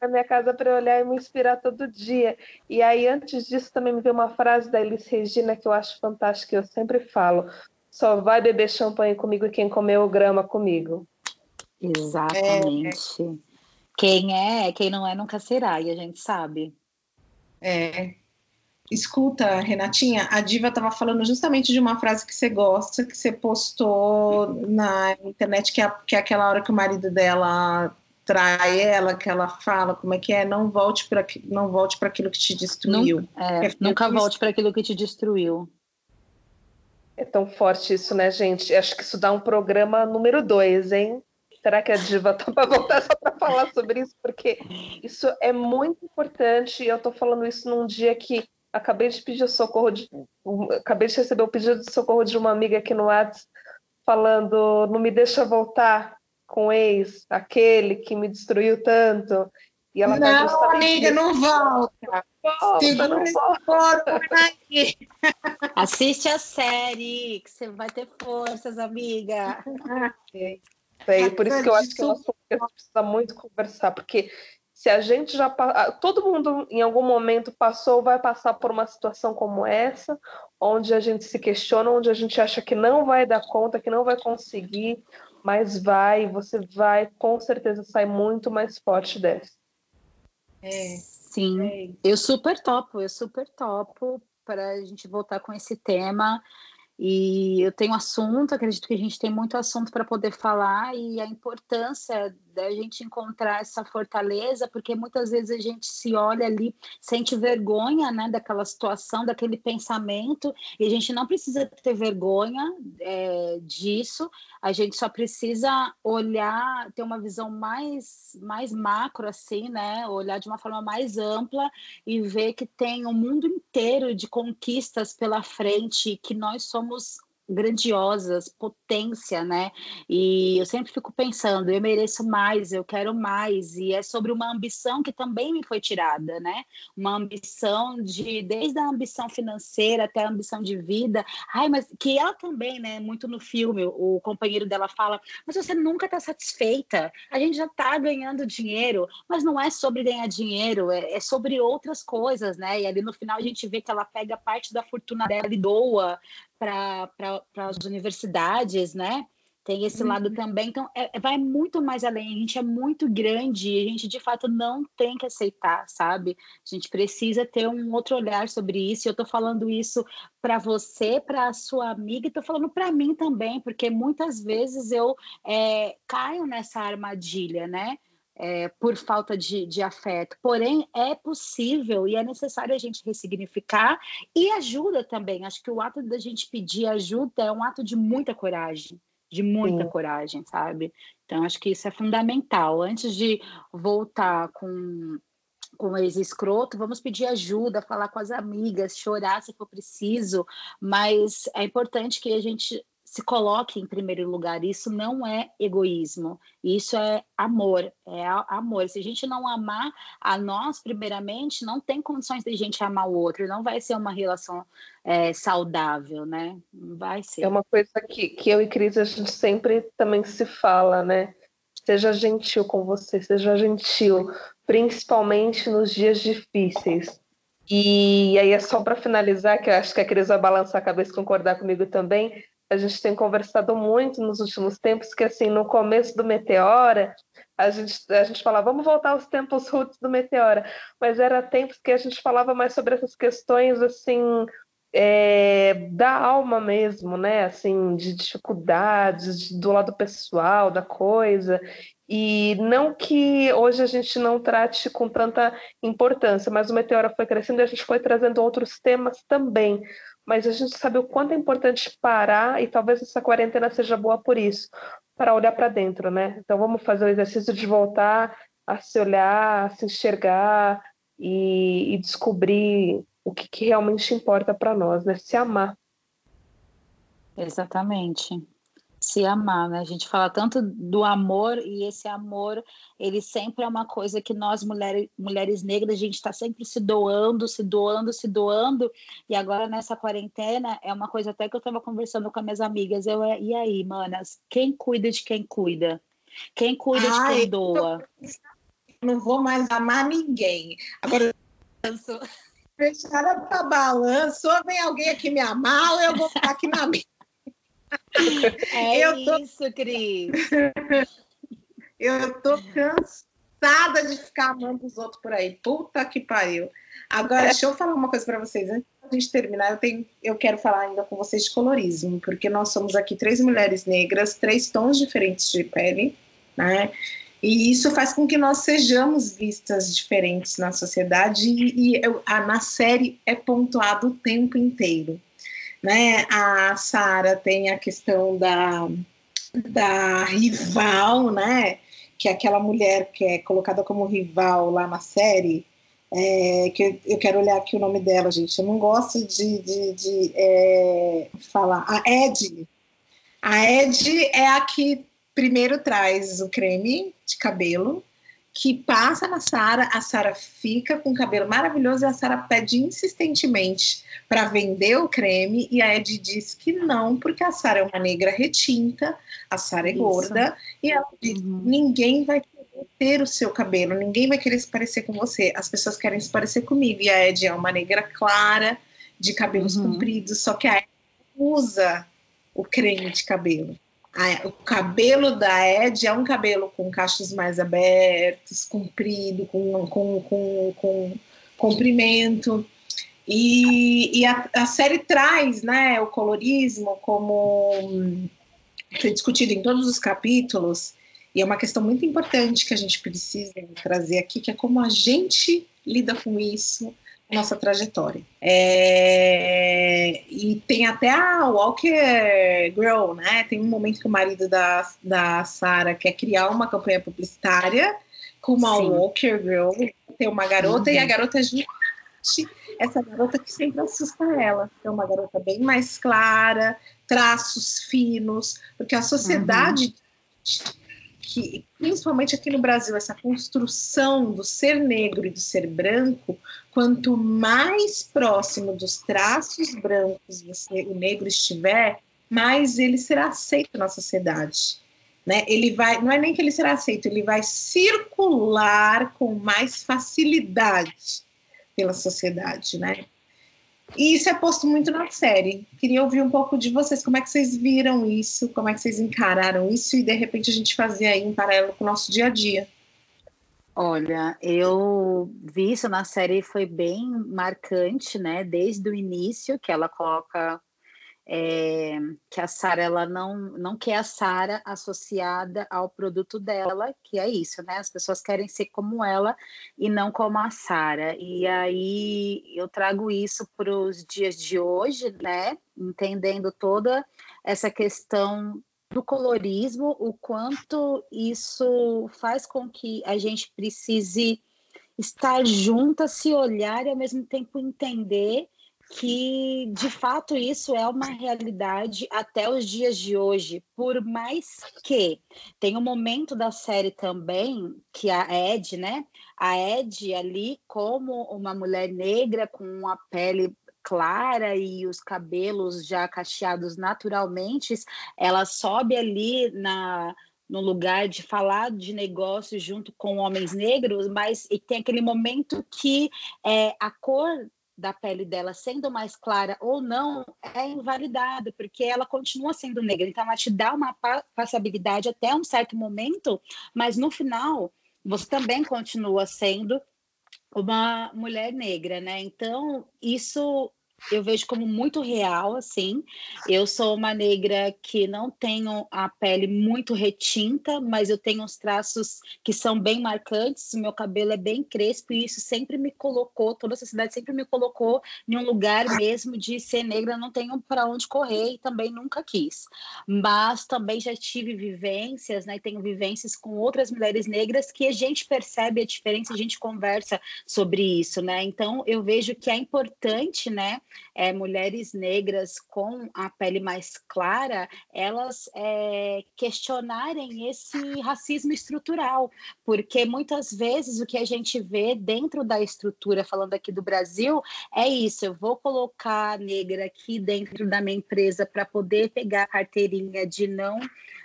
na minha casa para olhar e me inspirar todo dia. E aí, antes disso, também me veio uma frase da Elis Regina que eu acho fantástica, eu sempre falo, só vai beber champanhe comigo quem comeu grama comigo. Exatamente. É. Quem é, quem não é, nunca será, e a gente sabe. É, Escuta, Renatinha, a Diva estava falando justamente de uma frase que você gosta, que você postou na internet, que é, que é aquela hora que o marido dela trai ela, que ela fala como é que é, não volte para não volte para aquilo que te destruiu. é, é nunca volte para aquilo que te destruiu. É tão forte isso, né, gente? Acho que isso dá um programa número dois, hein? Será que a Diva tá para voltar só para falar sobre isso? Porque isso é muito importante. E eu estou falando isso num dia que acabei de pedir socorro de, acabei de receber o pedido de socorro de uma amiga aqui no WhatsApp falando não me deixa voltar com o ex, aquele que me destruiu tanto. E ela tá não, tá amiga, não volta. volta Segura não volta. Assiste a série, que você vai ter forças, amiga. Sei, por isso que eu acho que é nós precisa muito conversar, porque se a gente já todo mundo em algum momento passou vai passar por uma situação como essa onde a gente se questiona onde a gente acha que não vai dar conta que não vai conseguir mas vai você vai com certeza sair muito mais forte dessa. É, sim. é. eu super topo eu super topo para a gente voltar com esse tema e eu tenho assunto, acredito que a gente tem muito assunto para poder falar e a importância da gente encontrar essa fortaleza, porque muitas vezes a gente se olha ali, sente vergonha né, daquela situação, daquele pensamento, e a gente não precisa ter vergonha é, disso, a gente só precisa olhar, ter uma visão mais, mais macro, assim, né? Olhar de uma forma mais ampla e ver que tem um mundo inteiro de conquistas pela frente, que nós somos grandiosas, potência, né? E eu sempre fico pensando, eu mereço mais, eu quero mais, e é sobre uma ambição que também me foi tirada, né? Uma ambição de desde a ambição financeira até a ambição de vida. Ai, mas que ela também, né, muito no filme, o companheiro dela fala: "Mas você nunca está satisfeita. A gente já está ganhando dinheiro, mas não é sobre ganhar dinheiro, é, é sobre outras coisas, né? E ali no final a gente vê que ela pega parte da fortuna dela e doa para as universidades, né? Tem esse uhum. lado também. Então, é, é, vai muito mais além. A gente é muito grande e a gente, de fato, não tem que aceitar, sabe? A gente precisa ter um outro olhar sobre isso. E eu estou falando isso para você, para a sua amiga, e estou falando para mim também, porque muitas vezes eu é, caio nessa armadilha, né? É, por falta de, de afeto. Porém, é possível e é necessário a gente ressignificar e ajuda também. Acho que o ato da gente pedir ajuda é um ato de muita coragem, de muita Sim. coragem, sabe? Então, acho que isso é fundamental. Antes de voltar com com o ex-escroto, vamos pedir ajuda, falar com as amigas, chorar se for preciso, mas é importante que a gente se coloque em primeiro lugar. Isso não é egoísmo, isso é amor, é amor. Se a gente não amar a nós, primeiramente, não tem condições de a gente amar o outro, não vai ser uma relação é, saudável, né? Não vai ser. É uma coisa que, que eu e Cris a gente sempre também se fala, né? Seja gentil com você, seja gentil, principalmente nos dias difíceis. E aí é só para finalizar, que eu acho que a Cris vai balançar a cabeça e concordar comigo também a gente tem conversado muito nos últimos tempos, que assim, no começo do Meteora, a gente, a gente falava, vamos voltar aos tempos roots do Meteora, mas era tempos que a gente falava mais sobre essas questões, assim, é, da alma mesmo, né? Assim, de dificuldades, de, do lado pessoal da coisa. E não que hoje a gente não trate com tanta importância, mas o Meteora foi crescendo e a gente foi trazendo outros temas também. Mas a gente sabe o quanto é importante parar, e talvez essa quarentena seja boa por isso, para olhar para dentro, né? Então vamos fazer o exercício de voltar a se olhar, a se enxergar e, e descobrir o que, que realmente importa para nós, né? Se amar. Exatamente. Se amar, né? A gente fala tanto do amor e esse amor, ele sempre é uma coisa que nós mulheres, mulheres negras, a gente está sempre se doando, se doando, se doando. E agora nessa quarentena é uma coisa até que eu estava conversando com as minhas amigas. Eu, e aí, manas, quem cuida de quem cuida? Quem cuida Ai, de quem doa? Não vou mais amar ninguém. Agora fechada para balanço, ou vem alguém aqui me amar, ou eu vou ficar aqui na minha. É eu tô... isso, Cris. eu tô cansada de ficar amando os outros por aí. Puta que pariu. Agora, deixa eu falar uma coisa para vocês. Antes da gente terminar, eu, tenho, eu quero falar ainda com vocês de colorismo, porque nós somos aqui três mulheres negras, três tons diferentes de pele, né? E isso faz com que nós sejamos vistas diferentes na sociedade e, e eu, a, na série é pontuado o tempo inteiro. Né? A Sara tem a questão da, da rival, né? que é aquela mulher que é colocada como rival lá na série, é, que eu, quero olhar aqui o nome dela, gente. Eu não gosto de, de, de é, falar. A Ed. A Ed é a que primeiro traz o creme de cabelo, que passa na Sara, a Sara fica com o cabelo maravilhoso e a Sara pede insistentemente para vender o creme e a Ed diz que não, porque a Sara é uma negra retinta, a Sara é Isso. gorda e ela diz: uhum. ninguém vai querer ter o seu cabelo, ninguém vai querer se parecer com você, as pessoas querem se parecer comigo. E a Ed é uma negra clara, de cabelos uhum. compridos, só que a Ed usa o creme de cabelo. O cabelo da Ed é um cabelo com cachos mais abertos, comprido, com, com, com, com comprimento. E, e a, a, série traz né, o colorismo como foi discutido em todos os capítulos, e é uma questão muito importante que a gente precisa trazer aqui, que é como a gente lida com isso, nossa trajetória. É, e tem até a Walker Girl, né? Tem um momento que o marido da, da Sarah quer criar uma campanha publicitária com uma Sim. Walker Girl, tem uma garota, uhum. e a garota é justamente essa garota que sempre assusta ela. É uma garota bem mais clara, traços finos, porque a sociedade uhum que, principalmente aqui no Brasil, essa construção do ser negro e do ser branco, quanto mais próximo dos traços brancos você, o negro estiver, mais ele será aceito na sociedade. Né? Ele vai, não é nem que ele será aceito, ele vai circular com mais facilidade pela sociedade, né? E isso é posto muito na série. Queria ouvir um pouco de vocês, como é que vocês viram isso, como é que vocês encararam isso e de repente a gente fazia aí um paralelo com o nosso dia a dia. Olha, eu vi isso na série foi bem marcante, né? Desde o início que ela coloca é, que a Sara ela não, não quer a Sara associada ao produto dela, que é isso, né? As pessoas querem ser como ela e não como a Sara. E aí eu trago isso para os dias de hoje, né? Entendendo toda essa questão do colorismo, o quanto isso faz com que a gente precise estar juntas, se olhar e ao mesmo tempo entender que de fato isso é uma realidade até os dias de hoje, por mais que tem um momento da série também que a Ed, né? A Ed ali como uma mulher negra com a pele clara e os cabelos já cacheados naturalmente, ela sobe ali na no lugar de falar de negócios junto com homens negros, mas e tem aquele momento que é, a cor da pele dela sendo mais clara ou não é invalidado, porque ela continua sendo negra. Então, ela te dá uma passabilidade até um certo momento, mas no final, você também continua sendo uma mulher negra, né? Então, isso eu vejo como muito real, assim. Eu sou uma negra que não tenho a pele muito retinta, mas eu tenho uns traços que são bem marcantes. O meu cabelo é bem crespo e isso sempre me colocou, toda a sociedade sempre me colocou em um lugar mesmo de ser negra. Não tenho para onde correr e também nunca quis. Mas também já tive vivências, né? Tenho vivências com outras mulheres negras que a gente percebe a diferença, a gente conversa sobre isso, né? Então eu vejo que é importante, né? É, mulheres negras com a pele mais clara, elas é, questionarem esse racismo estrutural, porque muitas vezes o que a gente vê dentro da estrutura, falando aqui do Brasil, é isso: eu vou colocar negra aqui dentro da minha empresa para poder pegar a carteirinha de não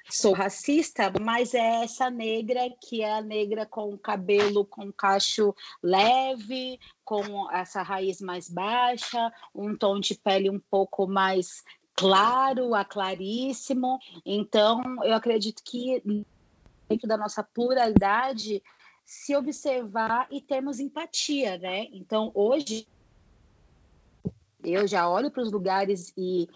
sou racista, mas é essa negra que é a negra com cabelo com cacho leve, com essa raiz mais baixa, um tom de pele um pouco mais claro, a claríssimo. Então, eu acredito que dentro da nossa pluralidade se observar e termos empatia, né? Então, hoje eu já olho para os lugares e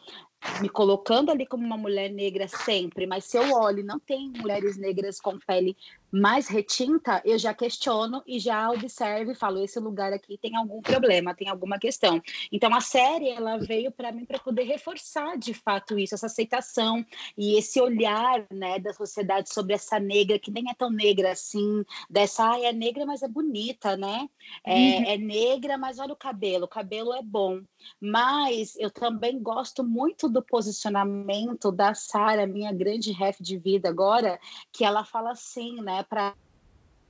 me colocando ali como uma mulher negra sempre, mas se eu olho não tem mulheres negras com pele mais retinta, eu já questiono e já observo e falo: esse lugar aqui tem algum problema, tem alguma questão. Então a série ela veio para mim para poder reforçar de fato isso, essa aceitação e esse olhar né, da sociedade sobre essa negra que nem é tão negra assim, dessa ah, é negra, mas é bonita, né? É, uhum. é negra, mas olha o cabelo, o cabelo é bom. Mas eu também gosto muito do posicionamento da Sara, minha grande ref de vida agora, que ela fala assim, né? Para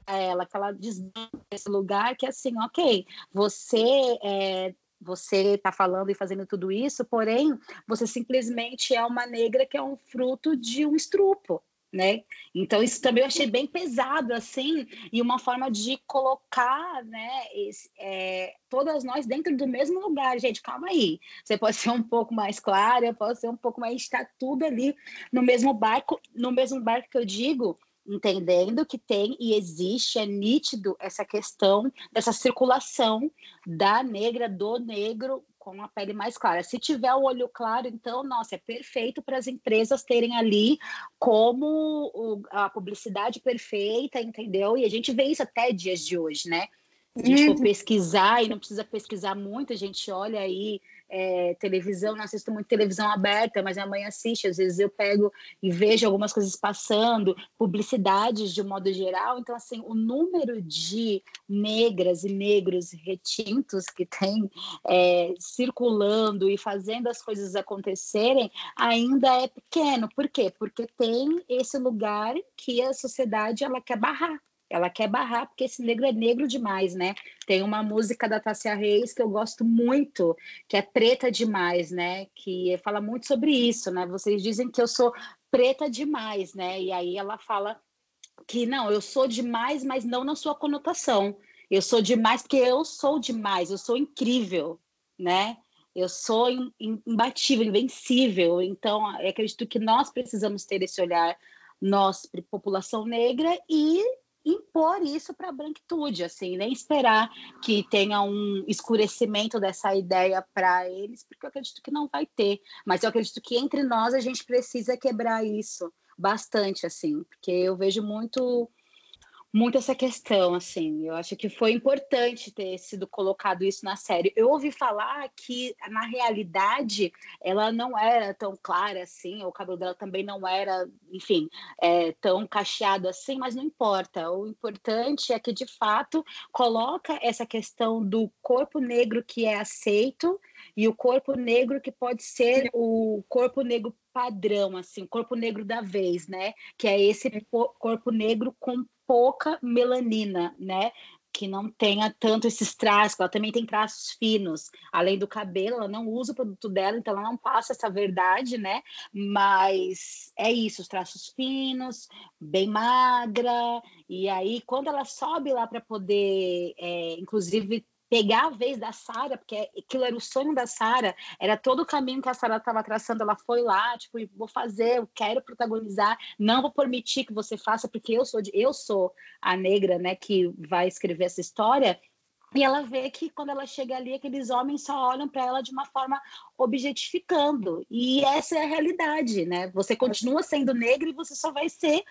ela, que ela desbanca esse lugar que é assim, ok, você é, você está falando e fazendo tudo isso, porém, você simplesmente é uma negra que é um fruto de um estrupo né? Então isso também eu achei bem pesado assim e uma forma de colocar, né? Esse, é, todas nós dentro do mesmo lugar, gente. Calma aí. Você pode ser um pouco mais clara, pode ser um pouco mais está tudo ali no mesmo barco, no mesmo barco que eu digo. Entendendo que tem e existe, é nítido essa questão dessa circulação da negra, do negro com a pele mais clara. Se tiver o olho claro, então, nossa, é perfeito para as empresas terem ali como o, a publicidade perfeita, entendeu? E a gente vê isso até dias de hoje, né? Se a gente for uhum. pesquisar, e não precisa pesquisar muito, a gente olha aí é, televisão, não assisto muito televisão aberta, mas minha mãe assiste. Às vezes eu pego e vejo algumas coisas passando, publicidades de um modo geral. Então, assim, o número de negras e negros retintos que tem é, circulando e fazendo as coisas acontecerem ainda é pequeno. Por quê? Porque tem esse lugar que a sociedade ela quer barrar. Ela quer barrar porque esse negro é negro demais, né? Tem uma música da Tássia Reis que eu gosto muito, que é Preta Demais, né? Que fala muito sobre isso, né? Vocês dizem que eu sou preta demais, né? E aí ela fala que não, eu sou demais, mas não na sua conotação. Eu sou demais porque eu sou demais, eu sou incrível, né? Eu sou imbatível, invencível. Então, acredito que nós precisamos ter esse olhar, nós, população negra, e impor isso para a branquitude, assim, nem esperar que tenha um escurecimento dessa ideia para eles, porque eu acredito que não vai ter. Mas eu acredito que entre nós a gente precisa quebrar isso bastante, assim, porque eu vejo muito muito essa questão, assim. Eu acho que foi importante ter sido colocado isso na série. Eu ouvi falar que, na realidade, ela não era tão clara assim, o cabelo dela também não era, enfim, é, tão cacheado assim, mas não importa. O importante é que, de fato, coloca essa questão do corpo negro que é aceito e o corpo negro que pode ser o corpo negro padrão, assim, corpo negro da vez, né? Que é esse corpo negro com pouca melanina, né? Que não tenha tanto esses traços, ela também tem traços finos, além do cabelo, ela não usa o produto dela, então ela não passa essa verdade, né? Mas é isso, os traços finos, bem magra, e aí quando ela sobe lá para poder, é, inclusive pegar a vez da Sara, porque aquilo era o sonho da Sara, era todo o caminho que a Sara estava traçando, ela foi lá, tipo, vou fazer, eu quero protagonizar, não vou permitir que você faça, porque eu sou de, eu sou a negra, né, que vai escrever essa história. E ela vê que quando ela chega ali, aqueles homens só olham para ela de uma forma objetificando. E essa é a realidade, né? Você continua sendo negra e você só vai ser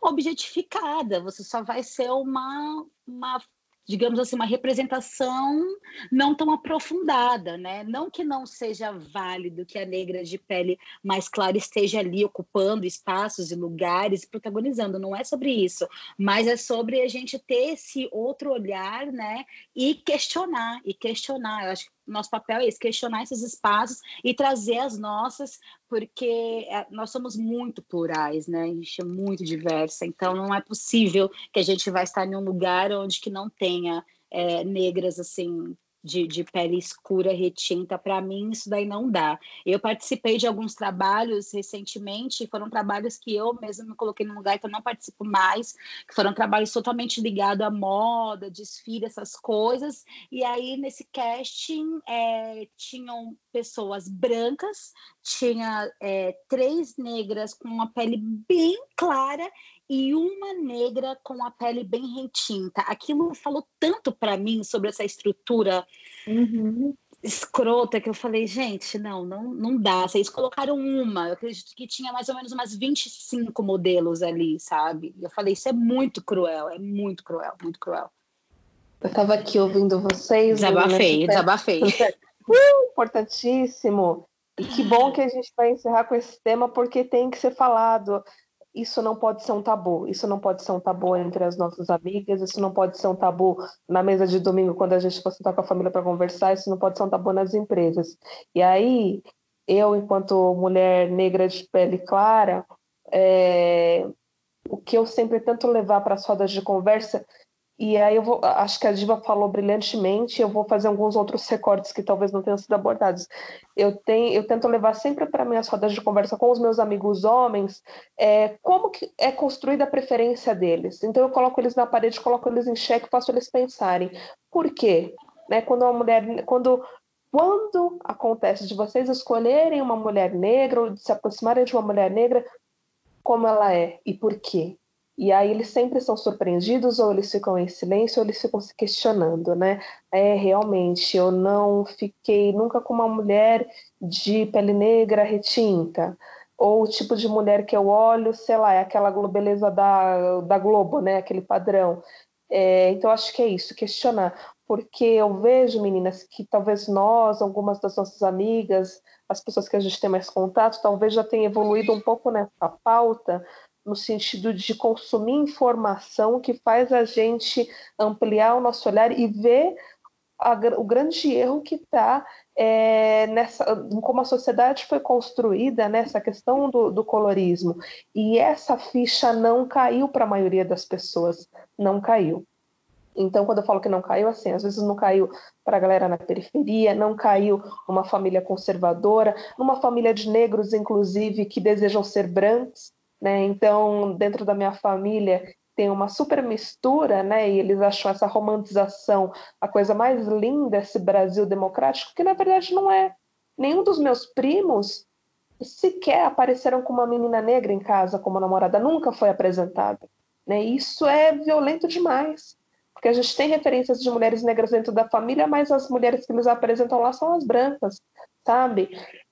objetificada, você só vai ser uma, uma digamos assim, uma representação não tão aprofundada, né? Não que não seja válido que a negra de pele mais clara esteja ali ocupando espaços e lugares, protagonizando, não é sobre isso, mas é sobre a gente ter esse outro olhar, né? E questionar, e questionar. Eu acho que nosso papel é esse, questionar esses espaços e trazer as nossas, porque é, nós somos muito plurais, né? A gente é muito diversa, então não é possível que a gente vai estar em um lugar onde que não tenha é, negras assim de, de pele escura, retinta, para mim isso daí não dá. Eu participei de alguns trabalhos recentemente, foram trabalhos que eu mesma me coloquei num lugar que eu não participo mais, que foram trabalhos totalmente ligados à moda, desfile, essas coisas. E aí, nesse casting, é, tinham pessoas brancas, tinha é, três negras com uma pele bem clara e uma negra com a pele bem retinta. Aquilo falou tanto para mim sobre essa estrutura uhum. escrota que eu falei, gente, não, não, não dá. Vocês colocaram uma, eu acredito que tinha mais ou menos umas 25 modelos ali, sabe? E eu falei, isso é muito cruel, é muito cruel, muito cruel. Eu estava aqui ouvindo vocês. Desabafei, desabafei. Uh, importantíssimo. E que bom que a gente vai encerrar com esse tema, porque tem que ser falado isso não pode ser um tabu. Isso não pode ser um tabu entre as nossas amigas, isso não pode ser um tabu na mesa de domingo quando a gente for sentar com a família para conversar, isso não pode ser um tabu nas empresas. E aí, eu, enquanto mulher negra de pele clara, é... o que eu sempre tento levar para as rodas de conversa e aí eu vou, acho que a Diva falou brilhantemente, eu vou fazer alguns outros recortes que talvez não tenham sido abordados. Eu tenho, eu tento levar sempre para minhas rodas de conversa com os meus amigos homens, é, como que é construída a preferência deles. Então eu coloco eles na parede, coloco eles em xeque, faço eles pensarem. Por quê? Né, quando uma mulher, quando quando acontece de vocês escolherem uma mulher negra ou de se aproximarem de uma mulher negra, como ela é e por quê? E aí eles sempre são surpreendidos, ou eles ficam em silêncio, ou eles ficam se questionando, né? É, realmente, eu não fiquei nunca com uma mulher de pele negra retinta, ou o tipo de mulher que eu olho, sei lá, é aquela beleza da, da Globo, né? Aquele padrão. É, então, acho que é isso, questionar. Porque eu vejo, meninas, que talvez nós, algumas das nossas amigas, as pessoas que a gente tem mais contato, talvez já tenham evoluído um pouco nessa pauta, no sentido de consumir informação que faz a gente ampliar o nosso olhar e ver a, o grande erro que está é, nessa como a sociedade foi construída nessa questão do, do colorismo. E essa ficha não caiu para a maioria das pessoas não caiu. Então, quando eu falo que não caiu, assim, às vezes não caiu para a galera na periferia, não caiu numa família conservadora, numa família de negros, inclusive, que desejam ser brancos, né? Então, dentro da minha família tem uma super mistura, né? E eles acham essa romantização a coisa mais linda, esse Brasil democrático, que na verdade não é. Nenhum dos meus primos sequer apareceram com uma menina negra em casa como namorada, nunca foi apresentada. Né? Isso é violento demais, porque a gente tem referências de mulheres negras dentro da família, mas as mulheres que eles apresentam lá são as brancas, sabe?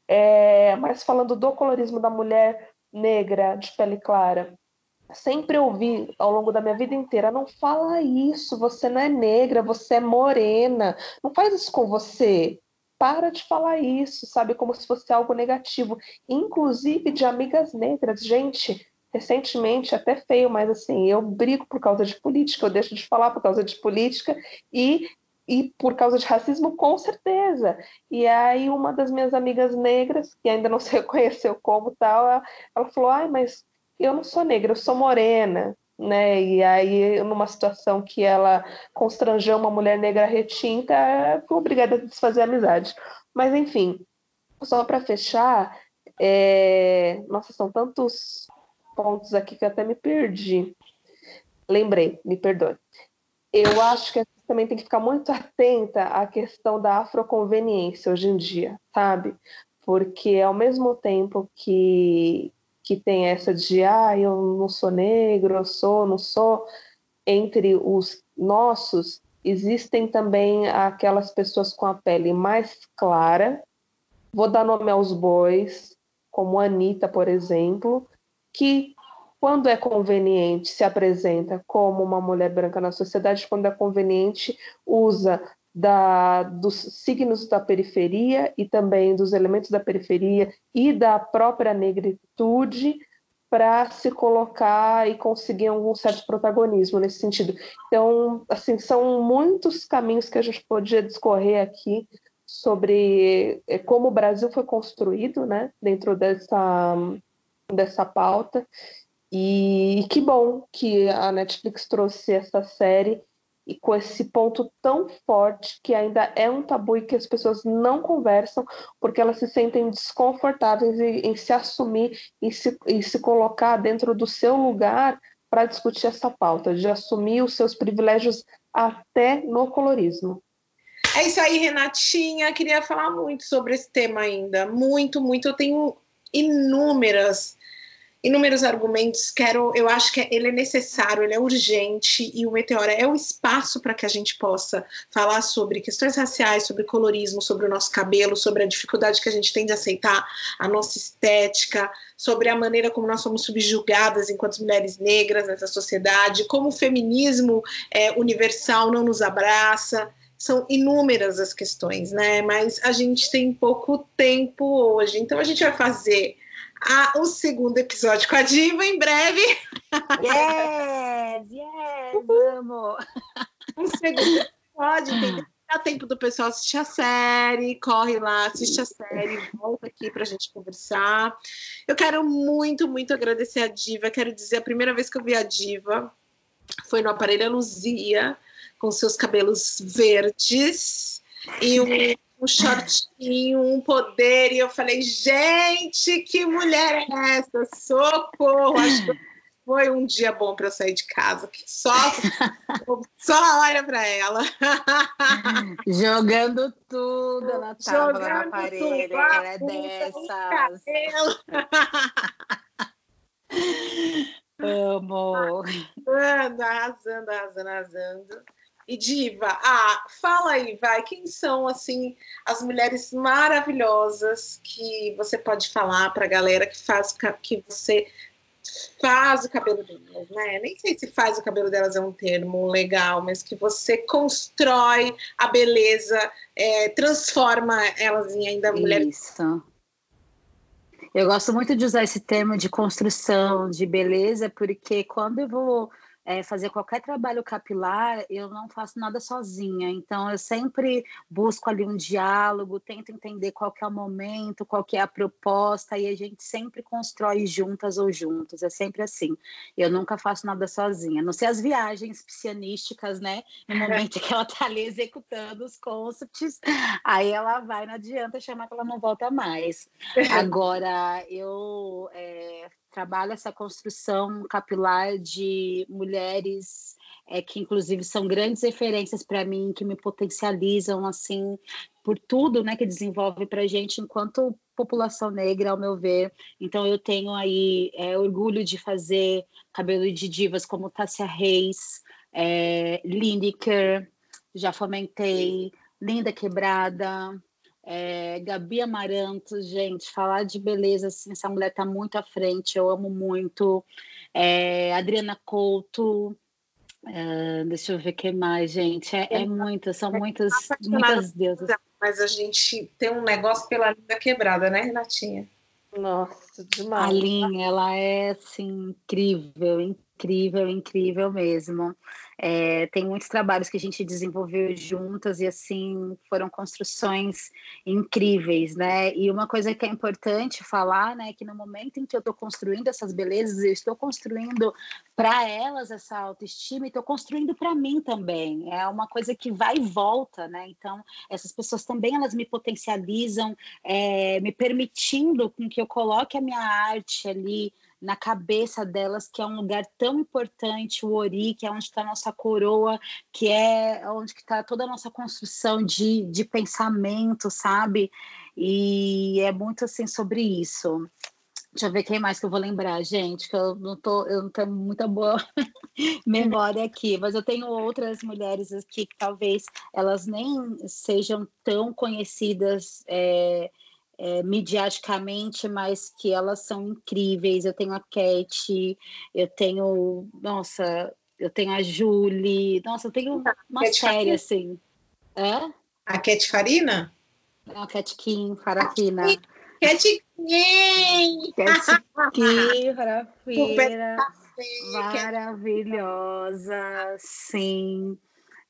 É, mas falando do colorismo da mulher negra, de pele clara, sempre ouvi ao longo da minha vida inteira: não fala isso, você não é negra, você é morena, não faz isso com você. Para de falar isso, sabe? Como se fosse algo negativo. Inclusive de amigas negras. Gente, recentemente, até feio, mas assim, eu brigo por causa de política, eu deixo de falar por causa de política e e por causa de racismo, com certeza. E aí uma das minhas amigas negras, que ainda não se reconheceu como tal, ela, ela falou, ai, mas eu não sou negra, eu sou morena, né? E aí, numa situação que ela constrangeu uma mulher negra retinta, obrigada a desfazer a amizade. Mas enfim, só para fechar, é... nossa, são tantos pontos aqui que eu até me perdi. Lembrei, me perdoe. Eu acho que também tem que ficar muito atenta à questão da afroconveniência hoje em dia, sabe? Porque ao mesmo tempo que, que tem essa de ah, eu não sou negro, eu sou, não sou, entre os nossos, existem também aquelas pessoas com a pele mais clara. Vou dar nome aos bois, como Anitta, por exemplo, que quando é conveniente se apresenta como uma mulher branca na sociedade, quando é conveniente usa da, dos signos da periferia e também dos elementos da periferia e da própria negritude para se colocar e conseguir algum certo protagonismo nesse sentido. Então, assim, são muitos caminhos que a gente podia discorrer aqui sobre eh, como o Brasil foi construído, né, dentro dessa dessa pauta. E que bom que a Netflix trouxe essa série e com esse ponto tão forte que ainda é um tabu e que as pessoas não conversam porque elas se sentem desconfortáveis em, em se assumir e se, e se colocar dentro do seu lugar para discutir essa pauta, de assumir os seus privilégios até no colorismo. É isso aí, Renatinha. Queria falar muito sobre esse tema ainda. Muito, muito. Eu tenho inúmeras inúmeros argumentos. Quero, eu acho que ele é necessário, ele é urgente e o Meteora é o espaço para que a gente possa falar sobre questões raciais, sobre colorismo, sobre o nosso cabelo, sobre a dificuldade que a gente tem de aceitar a nossa estética, sobre a maneira como nós somos subjugadas enquanto mulheres negras nessa sociedade, como o feminismo é, universal não nos abraça são inúmeras as questões, né? Mas a gente tem pouco tempo hoje, então a gente vai fazer a, o segundo episódio com a Diva em breve. Yes, yes, vamos. Um segundo episódio, tem Dá tempo do pessoal assistir a série, corre lá, assiste a série, volta aqui para a gente conversar. Eu quero muito, muito agradecer a Diva. Quero dizer, a primeira vez que eu vi a Diva foi no Aparelho Luzia, com seus cabelos verdes e um um shortinho, um poder, e eu falei, gente, que mulher é essa? Socorro! Acho que foi um dia bom para eu sair de casa, que só, só olha para ela. Jogando tudo na tábua, na parede, tudo, ela é dessas. Amo. Arrasando, arrasando, arrasando, arrasando. E Diva, ah, fala aí, vai, quem são assim as mulheres maravilhosas que você pode falar para a galera que faz que você faz o cabelo delas, né? Nem sei se faz o cabelo delas é um termo legal, mas que você constrói a beleza, é, transforma elas em ainda mulheres. Isso. Eu gosto muito de usar esse termo de construção de beleza, porque quando eu vou é, fazer qualquer trabalho capilar, eu não faço nada sozinha. Então, eu sempre busco ali um diálogo, tento entender qual que é o momento, qual que é a proposta, e a gente sempre constrói juntas ou juntos. É sempre assim. Eu nunca faço nada sozinha. Não sei as viagens psianísticas, né? No momento que ela está ali executando os concepts, aí ela vai, não adianta chamar que ela não volta mais. Agora, eu é, trabalho essa construção capilar de mulheres é, que inclusive são grandes referências para mim, que me potencializam assim por tudo, né, que desenvolve para gente enquanto população negra, ao meu ver. Então eu tenho aí é, orgulho de fazer cabelo de divas como Tássia Reis, é, Lineker, já fomentei, Linda Quebrada, é, Gabi Amaranto, gente, falar de beleza, assim, essa mulher está muito à frente, eu amo muito. É, Adriana Couto, é, deixa eu ver o que mais, gente. É, é muitas, são muitas, muitas deusas. Mas a gente tem um negócio pela linda quebrada, né, Renatinha? Nossa, demais. A linha, ela é assim, incrível, incrível, incrível mesmo. É, tem muitos trabalhos que a gente desenvolveu juntas e assim foram construções incríveis, né? E uma coisa que é importante falar, né, é que no momento em que eu estou construindo essas belezas, eu estou construindo para elas essa autoestima e estou construindo para mim também. É uma coisa que vai e volta, né? Então essas pessoas também elas me potencializam, é, me permitindo com que eu coloque a minha arte ali na cabeça delas que é um lugar tão importante, o Ori, que é onde está a nossa coroa, que é onde está toda a nossa construção de, de pensamento, sabe? E é muito assim sobre isso. Deixa eu ver quem mais que eu vou lembrar, gente, que eu não tô, eu não tenho muita boa memória aqui, mas eu tenho outras mulheres aqui que talvez elas nem sejam tão conhecidas é, é, mediaticamente, mas que elas são incríveis. Eu tenho a Cat, eu tenho, nossa, eu tenho a Julie, nossa, eu tenho uma Cat série Farina? assim. É? A Cat Farina? Não, a Cat Kim, Farafina. Cat Kim! Cat Kim, Farafina. Maravilhosa, sim.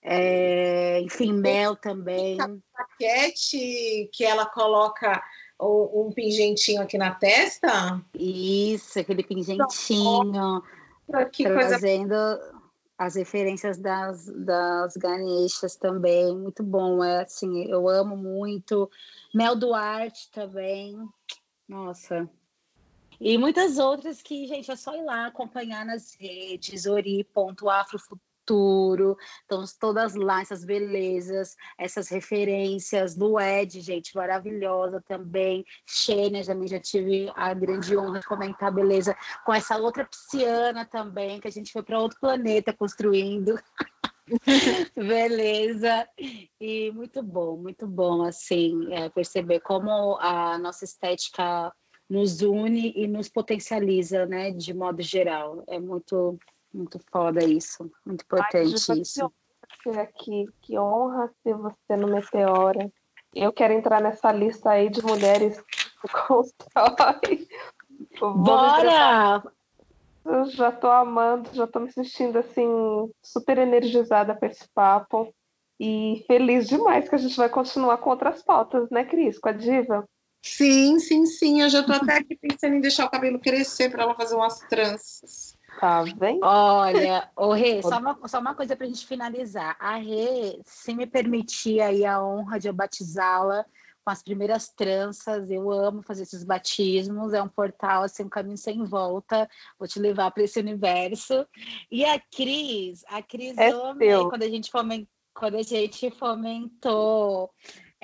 É, enfim, Mel também. Paquete que ela coloca um, pingentinho aqui na testa? Isso, aquele pingentinho. Que trazendo coisa... as referências das, das Ganeshas também. Muito bom, é assim, eu amo muito. Mel Duarte também. Nossa, e muitas outras que, gente, é só ir lá acompanhar nas redes, ori.afrofuturo, então todas lá, essas belezas, essas referências do Ed, gente, maravilhosa também, Xênia, também já tive a grande honra de comentar beleza com essa outra pisciana também, que a gente foi para outro planeta construindo. Beleza. E muito bom, muito bom, assim, é, perceber como a nossa estética nos une e nos potencializa, né, de modo geral. É muito, muito foda isso, muito importante Ai, isso. Você aqui, que honra ter você no Meteora. Eu quero entrar nessa lista aí de mulheres que constrói. Bora! Eu já tô amando, já tô me sentindo assim, super energizada para esse papo. E feliz demais que a gente vai continuar com outras pautas, né, Cris? Com a Diva? Sim, sim, sim. Eu já estou até aqui pensando em deixar o cabelo crescer para ela fazer umas tranças. Tá bem? Olha, o Rê, só uma, só uma coisa para a gente finalizar. A Rê, se me permitir aí a honra de eu batizá-la com as primeiras tranças, eu amo fazer esses batismos, é um portal, assim, um caminho sem volta, vou te levar para esse universo. E a Cris, a Cris, é eu amei quando a gente fomentou, quando a gente fomentou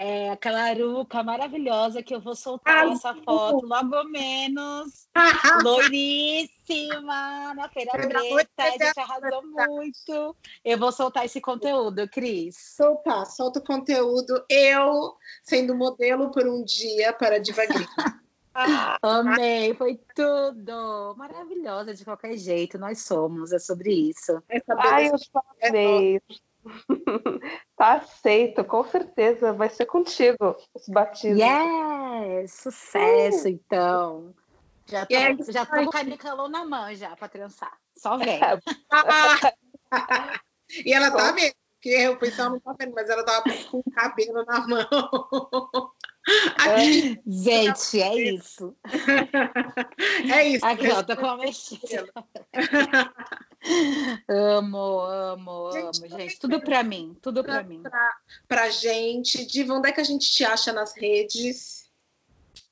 é, aquela aruca maravilhosa que eu vou soltar ah, essa foto logo menos. loiríssima, na Feira Preta, a gente arrasou muito. Eu vou soltar esse conteúdo, Cris. Soltar, solta o conteúdo. Eu sendo modelo por um dia para devagar. Amei, foi tudo. Maravilhosa de qualquer jeito, nós somos, é sobre isso. Ai, eu amei. tá aceito, com certeza. Vai ser contigo esse batismo. Yes! Sucesso, uh. então. Já tô, yeah, já tô com a na mão já pra trançar. Só vem. e ela tá vendo, porque o pessoal não tá vendo, mas ela tava com o cabelo na mão. Aqui. Gente, é isso. É isso. Aqui, ó, tô com a mexida. amo, amo, gente, amo, gente. Tudo para mim, tudo para mim. Pra, pra gente. Diva, onde é que a gente te acha nas redes?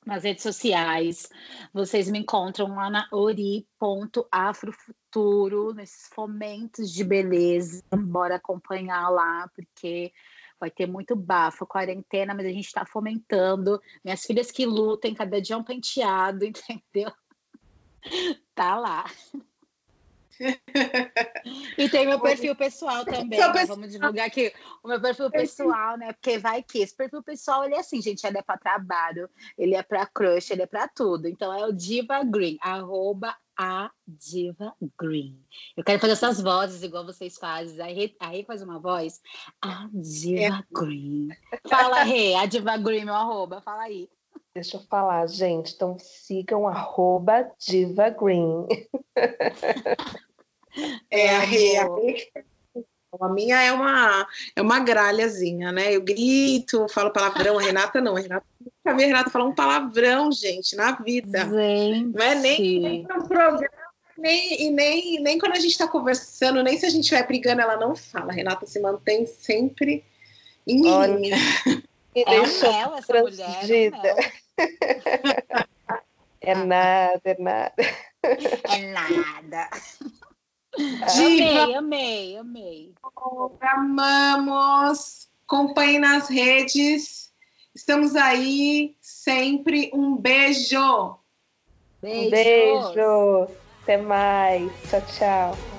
Nas redes sociais. Vocês me encontram lá na ori.afrofuturo, nesses fomentos de beleza. Bora acompanhar lá, porque vai ter muito bafo, quarentena, mas a gente está fomentando. Minhas filhas que lutem, cada dia é um penteado, entendeu? Tá lá. e tem meu perfil pessoal também. Né? Vamos divulgar aqui o meu perfil pessoal, né? Porque vai que esse perfil pessoal ele é assim, gente, ele é para trabalho, ele é para crush, ele é para tudo. Então é o Diva Green, arroba a Diva Green. Eu quero fazer essas vozes igual vocês fazem. Aí, aí faz uma voz. A Diva é. Green. Fala, Rê, a Diva Green, meu arroba. Fala aí. Deixa eu falar, gente. Então sigam arroba Diva Green. É, a Rê, a Rê a minha é uma, é uma gralhazinha, né? Eu grito, falo palavrão. A Renata não. A Renata nunca vi a Renata falar um palavrão, gente, na vida. Gente. Não é nem, nem no programa, nem, e nem, nem quando a gente está conversando, nem se a gente estiver brigando, ela não fala. A Renata se mantém sempre em linha. É ela, essa mulher. É, é nada, é nada. É nada. Diva, Amei, amei, amei. amamos. Acompanhe nas redes. Estamos aí sempre. Um beijo. Um Beijos. beijo. Até mais. Tchau, tchau.